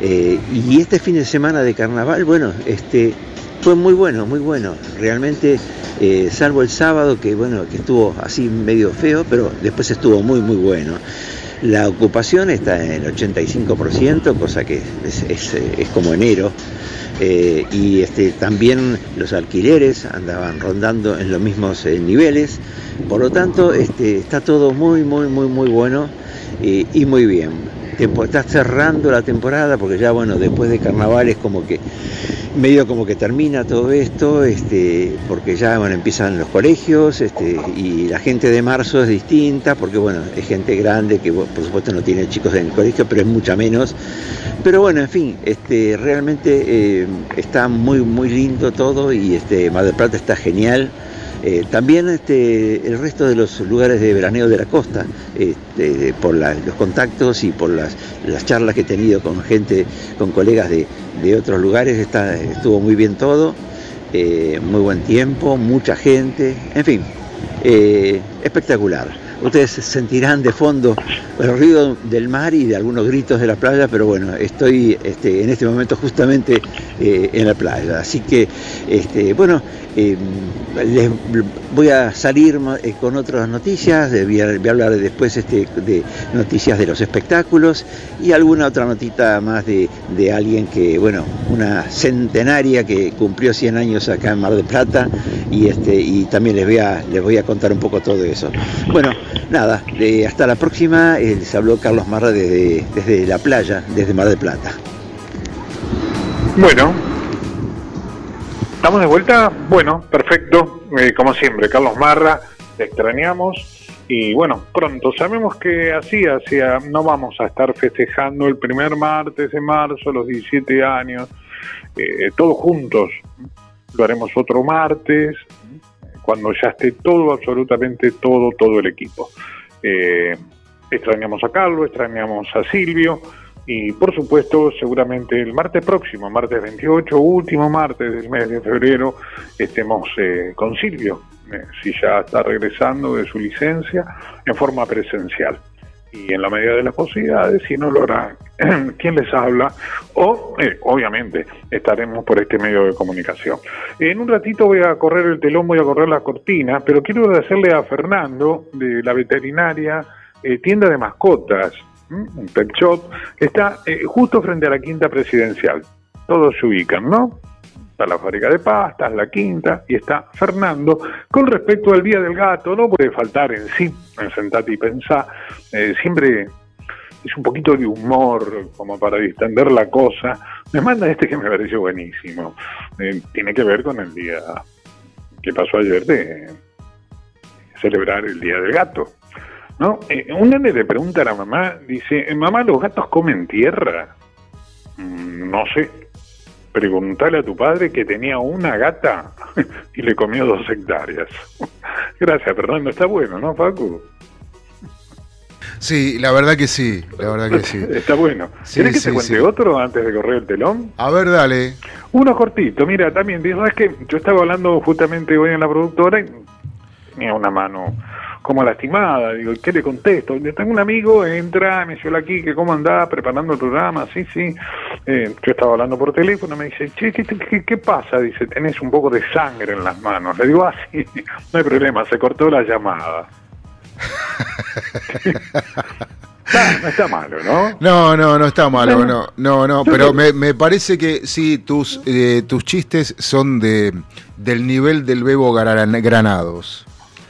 Speaker 10: Eh, y este fin de semana de carnaval, bueno, este, fue muy bueno, muy bueno. Realmente, salvo el sábado, que bueno, que estuvo así medio feo, pero después estuvo muy, muy bueno. La ocupación está en el 85%, cosa que es, es, como enero. Eh, y este, también los alquileres andaban rondando en los mismos eh, niveles. Por lo tanto, este, está todo muy, muy, muy, muy bueno. y muy bien. Está cerrando la temporada porque ya, bueno, después de carnaval es como que medio como que termina todo esto, este, porque ya bueno, empiezan los colegios este, y la gente de marzo es distinta, porque bueno, es gente grande que por supuesto no tiene chicos en el colegio, pero es mucha menos. Pero bueno, en fin, este, realmente eh, está muy muy lindo todo y este, Mar del Plata está genial. Eh, también este, el resto de los lugares de veraneo de la costa, este, por los contactos y por las, las charlas que he tenido con gente, con colegas de, de otros lugares, está, estuvo muy bien todo, eh, muy buen tiempo, mucha gente, en fin, eh, espectacular. Ustedes sentirán de fondo el ruido del mar y de algunos gritos de la playa, pero bueno, estoy este, en este momento justamente eh, en la playa. Así que, este, bueno, eh, les voy a salir eh, con otras noticias, voy a, hablar después este, de noticias de los espectáculos y alguna otra notita más de, de alguien que, bueno, una centenaria que cumplió 100 años acá en Mar del Plata y, este, y también les voy, a, les voy a contar un poco todo eso. Bueno, nada, eh, hasta la próxima, eh, les habló Carlos Marra desde, desde la playa, desde Mar del Plata.
Speaker 2: Bueno, ¿estamos de vuelta? Bueno, perfecto. Eh, como siempre, Carlos Marra, te extrañamos. Y bueno, pronto, sabemos que así, hacia, no vamos a estar festejando el primer martes de marzo, los 17 años, eh, todos juntos. Lo haremos otro martes, cuando ya esté todo, absolutamente todo, todo el equipo. Eh, extrañamos a Carlos, extrañamos a Silvio y por supuesto seguramente el martes próximo, martes 28, último martes del mes de febrero, estemos eh, con Silvio, eh, si ya está regresando de su licencia en forma presencial. Y en la medida de las posibilidades, si no lo hará (clears throat) quien les habla, o eh, obviamente estaremos por este medio de comunicación. En un ratito voy a correr el telón, voy a correr la cortina, pero quiero agradecerle a Fernando de la veterinaria eh, tienda de mascotas, un pet shop, está eh, justo frente a la quinta presidencial. Todos se ubican, ¿no? Está la fábrica de pastas, la quinta, y está Fernando. Con respecto al Día del Gato, no puede faltar en sí, en Sentate y Pensá, eh, siempre es un poquito de humor como para distender la cosa. Me manda este que me pareció buenísimo. Eh, tiene que ver con el día que pasó ayer de celebrar el Día del Gato. ¿no? Eh, un nene le pregunta a la mamá, dice, "Eh, mamá, ¿los gatos comen tierra? "Mm, no sé. Preguntale a tu padre que tenía una gata (laughs) y le comió dos hectáreas. (laughs) Gracias, Fernando. Está bueno, ¿no, Facu?
Speaker 7: Sí, la verdad que sí, la verdad que sí. (laughs)
Speaker 2: Está bueno.
Speaker 7: Sí,
Speaker 2: ¿Querés que
Speaker 7: sí,
Speaker 2: te cuente
Speaker 7: sí.
Speaker 2: otro antes de correr el telón?
Speaker 7: A ver, dale.
Speaker 2: Uno cortito, mira, también, ¿sabes que Yo estaba hablando justamente hoy en la productora y tenía una mano como lastimada, digo, ¿qué le contesto? Le tengo un amigo, entra, me dice, hola aquí, que cómo andás, preparando el programa, sí, sí. Eh, yo estaba hablando por teléfono, me dice, che, ¿qué, qué, qué pasa? Dice, tenés un poco de sangre en las manos. Le digo, ah, sí, no hay problema, se cortó la llamada. (laughs) Está- no está malo, ¿no?
Speaker 7: No, no, no está malo, no, no, no, pero me, me parece que sí, tus, eh, tus chistes son de del nivel del Bebo Gran-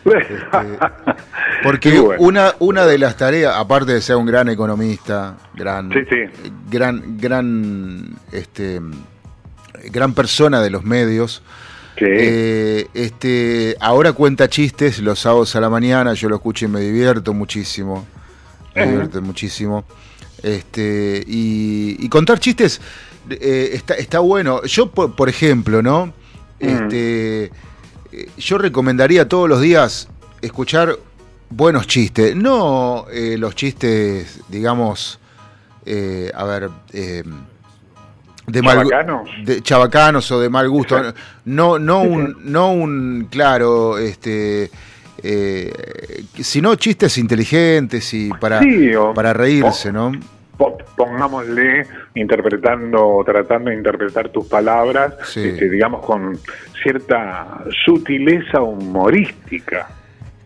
Speaker 7: Granados. Porque (laughs)
Speaker 2: bueno.
Speaker 7: una, una de las tareas, aparte de ser un gran economista, gran,
Speaker 2: Sí, sí.
Speaker 7: gran, gran, este, gran persona de los medios, eh, este, ahora cuenta chistes los sábados a la mañana, yo lo escucho y me divierto muchísimo, me
Speaker 2: Ujú.
Speaker 7: divierto muchísimo. Este, y, y contar chistes eh, está, está bueno. Yo, por, por ejemplo, ¿no? Este, eh, yo recomendaría todos los días escuchar buenos chistes, no eh, los chistes, digamos, eh, a ver, eh, de mal de chabacanos o de mal gusto, no, no un, no un, claro, este, eh, sino chistes inteligentes y para,
Speaker 2: Sí, o-
Speaker 7: para reírse, ¿no?
Speaker 2: Po- pongámosle, interpretando, tratando de interpretar tus palabras,
Speaker 7: Sí.
Speaker 2: este, digamos, con cierta sutileza humorística.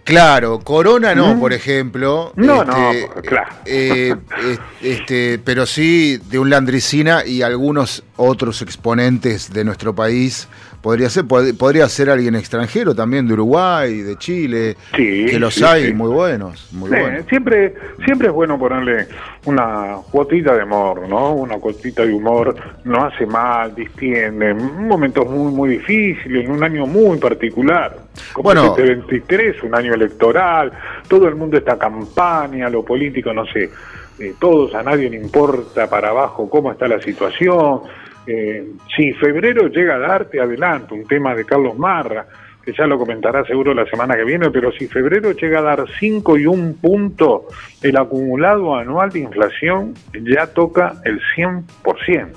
Speaker 7: Claro, Corona no,
Speaker 2: ¿Mm?
Speaker 7: por ejemplo.
Speaker 2: No, no, claro.
Speaker 7: eh, es- este, pero sí de un Landricina y algunos otros exponentes de nuestro país, podría ser, pod- podría ser alguien extranjero también de Uruguay, de Chile,
Speaker 2: Sí,
Speaker 7: que los
Speaker 2: sí,
Speaker 7: hay
Speaker 2: sí.
Speaker 7: muy buenos, muy buenos.
Speaker 2: siempre, siempre es bueno ponerle una cuotita de humor, ¿no? Una cuotita de humor no hace mal, distiende. En momentos muy, muy difíciles, en un año muy particular. Como
Speaker 7: Bueno.
Speaker 2: este 23, un año electoral, todo el mundo está campaña, lo político, no sé, eh, todos, a nadie le importa para abajo cómo está la situación. Eh, si febrero llega a darte adelante un tema de Carlos Marra, que ya lo comentará seguro la semana que viene, pero si febrero llega a dar 5 y un punto, el acumulado anual de inflación ya toca el 100%.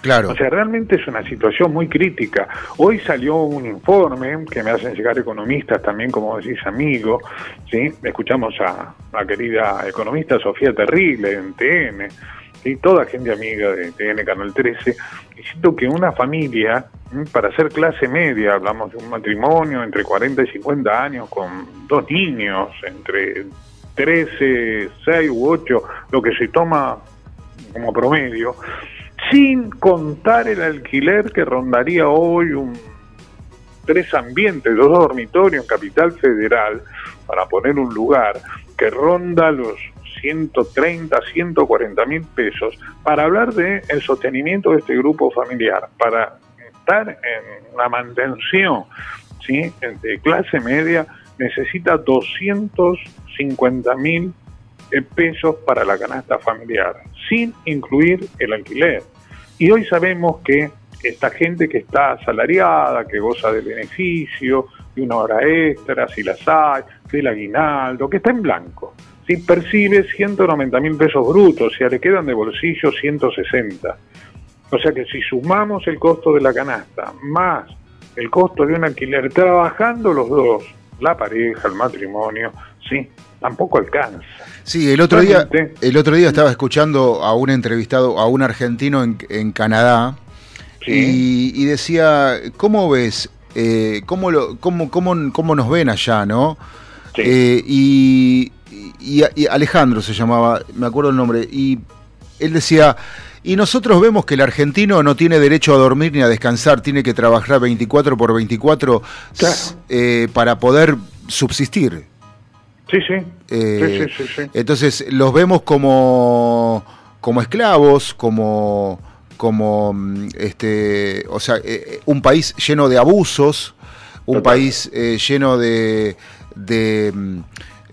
Speaker 7: Claro.
Speaker 2: O sea, realmente es una situación muy crítica. Hoy salió un informe que me hacen llegar economistas también, como decís, amigo, ¿sí? Escuchamos a la querida economista Sofía Terrible en TN, y toda gente amiga de TN Canal 13, diciendo que una familia, para ser clase media, hablamos de un matrimonio entre 40 y 50 años con dos niños, entre 13, 6 u 8, lo que se toma como promedio, sin contar el alquiler que rondaría hoy un tres ambientes, dos dormitorios en Capital Federal, para poner un lugar que ronda los 130, 140 mil pesos, para hablar de el sostenimiento de este grupo familiar, para estar en la mantención ¿sí? de clase media, necesita 250 mil eh, pesos para la canasta familiar, sin incluir el alquiler. Y hoy sabemos que esta gente que está asalariada, que goza del beneficio, de una hora extra, si las hay, del aguinaldo, que está en blanco, si percibe 190 mil pesos brutos, si le quedan de bolsillo 160. O sea que si sumamos el costo de la canasta más el costo de un alquiler, trabajando los dos, la pareja, el matrimonio, sí, tampoco alcanza.
Speaker 7: Sí, el otro día, el otro día estaba escuchando a un entrevistado, a un argentino en, en Canadá, y, y decía, ¿cómo ves? Eh, ¿cómo, lo, cómo, cómo, cómo nos ven allá, no? Eh, y, y- y Alejandro se llamaba, me acuerdo el nombre, y él decía, y nosotros vemos que el argentino no tiene derecho a dormir ni a descansar, tiene que trabajar 24 por 24 eh, para poder subsistir.
Speaker 2: Sí, sí.
Speaker 7: Eh,
Speaker 2: sí, sí, sí, sí.
Speaker 7: Entonces los vemos como, como esclavos, como, como mm, este, o sea, eh, un país lleno de abusos, un país lleno de, de mm,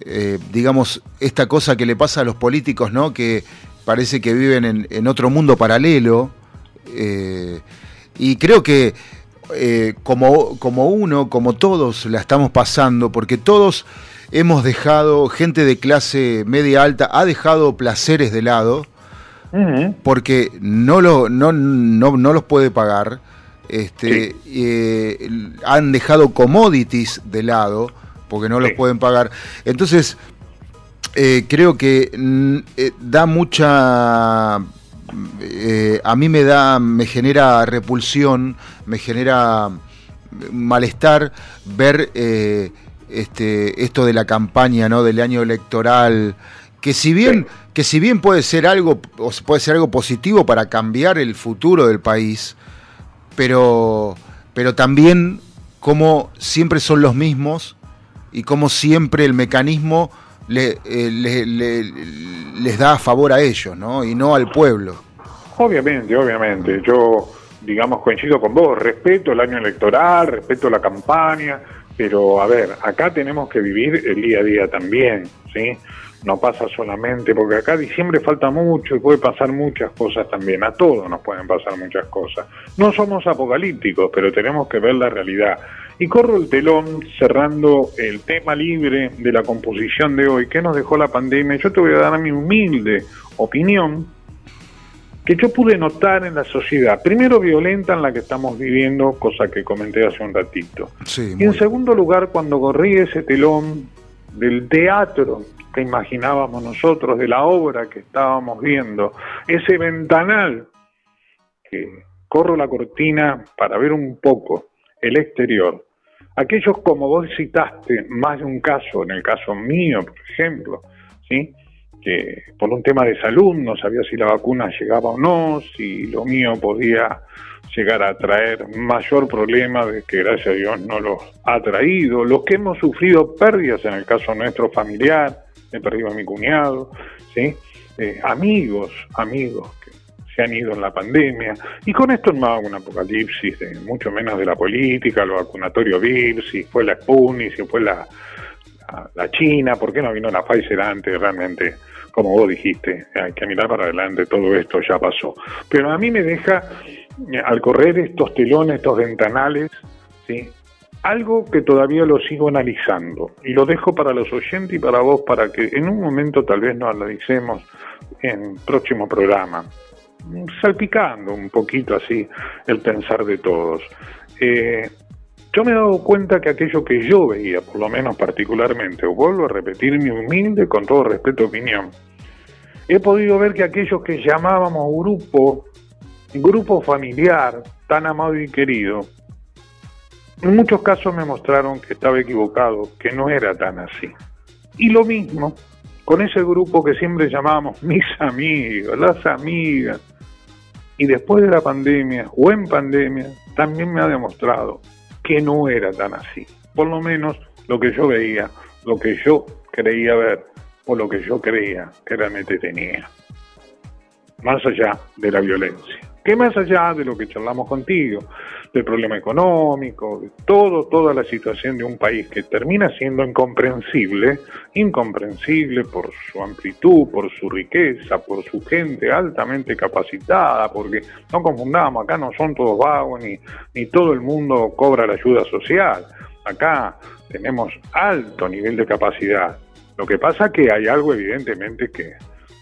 Speaker 7: eh, digamos, esta cosa que le pasa a los políticos, ¿no? Que parece que viven en, en otro mundo paralelo. eh, y creo que eh, como, como uno, como todos, la estamos pasando, porque todos hemos dejado, gente de clase media alta ha dejado placeres de lado, porque no, lo, no, no, no los puede pagar. Este, eh, han dejado commodities de lado porque no los pueden pagar. Entonces, eh, creo que mm, eh, da mucha eh, a mí me da me genera repulsión me genera malestar ver este esto de la campaña no del año electoral que si bien que si bien puede ser algo puede ser algo positivo para cambiar el futuro del país pero pero también como siempre son los mismos y como siempre el mecanismo le- eh, le- le- les da a favor a ellos, ¿no? Y no al pueblo.
Speaker 2: Obviamente, obviamente. Yo, digamos, coincido con vos. Respeto el año electoral, respeto la campaña, pero a ver, acá tenemos que vivir el día a día también, ¿sí? No pasa solamente, porque acá diciembre falta mucho y puede pasar muchas cosas también. A todos nos pueden pasar muchas cosas. No somos apocalípticos, pero tenemos que ver la realidad. Y corro el telón cerrando el tema libre de la composición de hoy. ¿Qué nos dejó la pandemia? Yo te voy a dar mi humilde opinión que yo pude notar en la sociedad. Primero, violenta en la que estamos viviendo, cosa que comenté hace un ratito.
Speaker 7: Sí,
Speaker 2: Y en segundo lugar, cuando corrí ese telón del teatro que imaginábamos nosotros, de la obra que estábamos viendo, ese ventanal que corro la cortina para ver un poco el exterior. Aquellos, como vos citaste, más de un caso, en el caso mío, por ejemplo, ¿sí? que por un tema de salud no sabía si la vacuna llegaba o no, si lo mío podía llegar a traer mayor problema de que gracias a Dios no los ha traído, los que hemos sufrido pérdidas en el caso nuestro familiar, he perdido a mi cuñado, ¿sí? Eh, amigos, amigos se han ido en la pandemia, y con esto no hago un apocalipsis, de, mucho menos de la política, lo vacunatorio VIP, si fue la Sputnik, si fue la, la, la China, ¿por qué no vino la Pfizer antes? Realmente, como vos dijiste, hay que mirar para adelante, todo esto ya pasó. Pero a mí me deja, eh, al correr estos telones, estos ventanales, ¿sí? algo que todavía lo sigo analizando y lo dejo para los oyentes y para vos para que en un momento tal vez nos analicemos en próximo programa, salpicando un poquito así el pensar de todos. Eh, yo me he dado cuenta que aquello que yo veía, por lo menos particularmente, o vuelvo a repetir mi humilde, con todo respeto, opinión, he podido ver que aquellos que llamábamos grupo, grupo familiar, tan amado y querido, en muchos casos me mostraron que estaba equivocado, que no era tan así. Y lo mismo con ese grupo que siempre llamábamos mis amigos, las amigas. Y después de la pandemia o en pandemia, también me ha demostrado que no era tan así. Por lo menos lo que yo veía, lo que yo creía ver o lo que yo creía que realmente tenía. Más allá de la violencia. Que más allá de lo que charlamos contigo, del problema económico, de todo, toda la situación de un país que termina siendo incomprensible, incomprensible por su amplitud, por su riqueza, por su gente altamente capacitada, porque no confundamos, acá no son todos vagos ni, ni todo el mundo cobra la ayuda social. Acá tenemos alto nivel de capacidad. Lo que pasa que hay algo evidentemente que,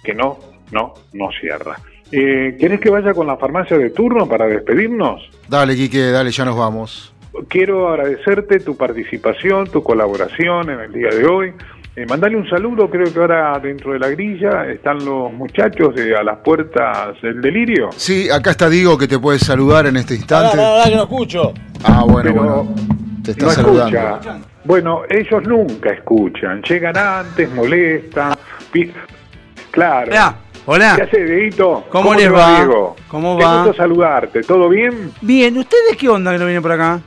Speaker 2: que no, no, no cierra. Eh, ¿Querés que vaya con la farmacia de turno para despedirnos?
Speaker 7: Dale, Quique, dale, ya nos vamos.
Speaker 2: Quiero agradecerte tu participación, tu colaboración en el día de hoy. Eh, mandale un saludo, creo que ahora dentro de la grilla están los muchachos de a las puertas del delirio.
Speaker 7: Sí, acá está Diego que te puede saludar en este instante.
Speaker 11: Pará, que no escucho.
Speaker 7: Ah, bueno,
Speaker 2: Pero
Speaker 7: bueno. Te está
Speaker 2: no
Speaker 7: saludando.
Speaker 2: escucha. Bueno, ellos nunca escuchan, llegan antes, molestan. Claro.
Speaker 12: Hola, hola.
Speaker 2: ¿Qué hace, Dieguito?
Speaker 12: ¿Cómo les va?
Speaker 2: Diego?
Speaker 12: ¿Cómo
Speaker 2: Qué
Speaker 12: va?
Speaker 2: gusto saludarte, ¿todo bien?
Speaker 12: Bien, ¿ustedes qué onda que no vienen por acá?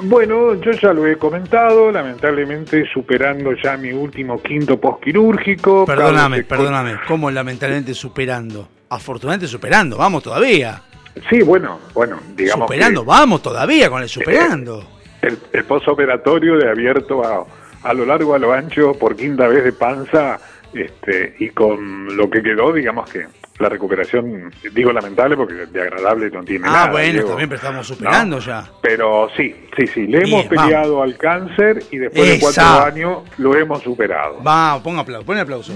Speaker 2: Bueno, yo ya lo he comentado, lamentablemente superando ya mi último quinto postquirúrgico.
Speaker 12: Perdóname, perdóname. ¿Cómo lamentablemente superando? Afortunadamente superando, vamos todavía.
Speaker 2: Sí, bueno, bueno, digamos
Speaker 12: superando,
Speaker 2: que
Speaker 12: vamos todavía con el superando.
Speaker 2: el, el postoperatorio de abierto a, a lo largo, a lo ancho, por quinta vez de panza, este, y con lo que quedó, digamos que la recuperación, digo lamentable porque de agradable no tiene
Speaker 12: ah,
Speaker 2: nada.
Speaker 12: bueno,
Speaker 2: Diego.
Speaker 12: también, pero estamos superando
Speaker 2: No.
Speaker 12: ya.
Speaker 2: Pero sí, sí, sí, le
Speaker 12: Bien,
Speaker 2: hemos peleado al cáncer y después de cuatro años lo hemos superado.
Speaker 12: Vamos, ponga aplauso, pon aplauso.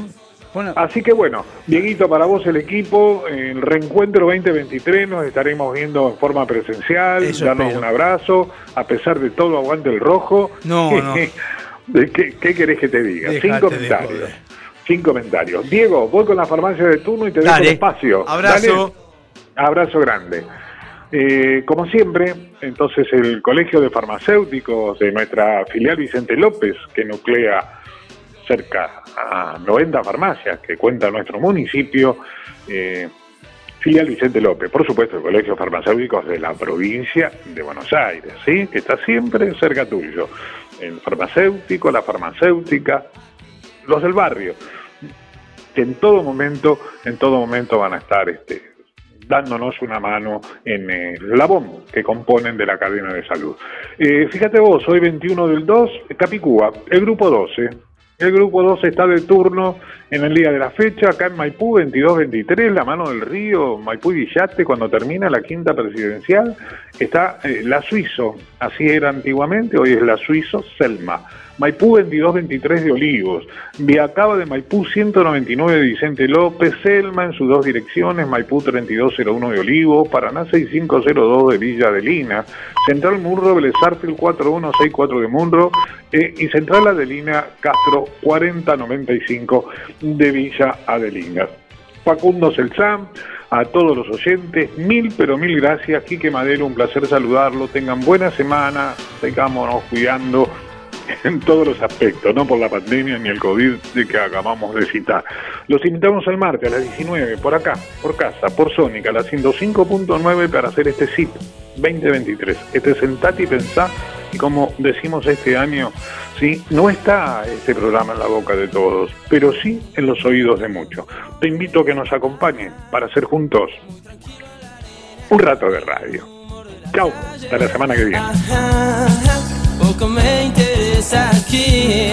Speaker 12: Pon-
Speaker 2: Así que bueno, Dieguito, para vos el equipo, el reencuentro 2023 nos estaremos viendo en forma presencial,
Speaker 12: Eso espero.
Speaker 2: un abrazo, a pesar de todo aguante el rojo.
Speaker 12: No, (laughs) no.
Speaker 2: ¿De ¿Qué, qué querés que te diga? Sin comentarios. Sin comentarios. Diego, voy con la farmacia de turno y te dejo el espacio.
Speaker 12: Abrazo.
Speaker 2: Dale. Abrazo grande. Eh, como siempre, entonces el Colegio de Farmacéuticos de nuestra filial Vicente López, que nuclea cerca a 90 farmacias que cuenta nuestro municipio, eh, filial Vicente López, por supuesto el Colegio de Farmacéuticos de la provincia de Buenos Aires, ¿sí? que está siempre cerca tuyo. El farmacéutico, la farmacéutica, los del barrio, que en todo momento, en todo momento van a estar este, dándonos una mano en el labón que componen de la cadena de salud. Eh, fíjate vos, hoy 21 del 2, Capicúa, el grupo 12. El grupo 12 está de turno en el día de la fecha, acá en Maipú 22-23, la mano del río, Maipú y Villate, cuando termina la quinta presidencial, está eh, la Suizo, así era antiguamente, hoy es la Suizo Selma. Maipú 22-23 de Olivos, Viacaba de Maipú 199 de Vicente López, Selma en sus dos direcciones, Maipú 3201 de Olivos, Paraná 6502 de Villa Adelina, Central Munro, Belezarfil 4164 de Munro. Eh, y Central Adelina Castro 4095 de Villa Adelina. Facundo Selzán, a todos los oyentes, mil pero mil gracias, Quique Madero, un placer saludarlo, tengan buena semana, sigámonos cuidando (laughs) en todos los aspectos, no por la pandemia ni el COVID de que acabamos de citar. Los invitamos el martes a las 19, por acá, por casa, por Sónica, a las 105.9 para hacer este SIP 2023. Este Sentate y Pensá, y como decimos este año, sí, no está este programa en la boca de todos, pero sí en los oídos de muchos. Te invito a que nos acompañen para hacer juntos un rato de radio. Chao, hasta la semana que viene.
Speaker 5: Poco me interesa aquí.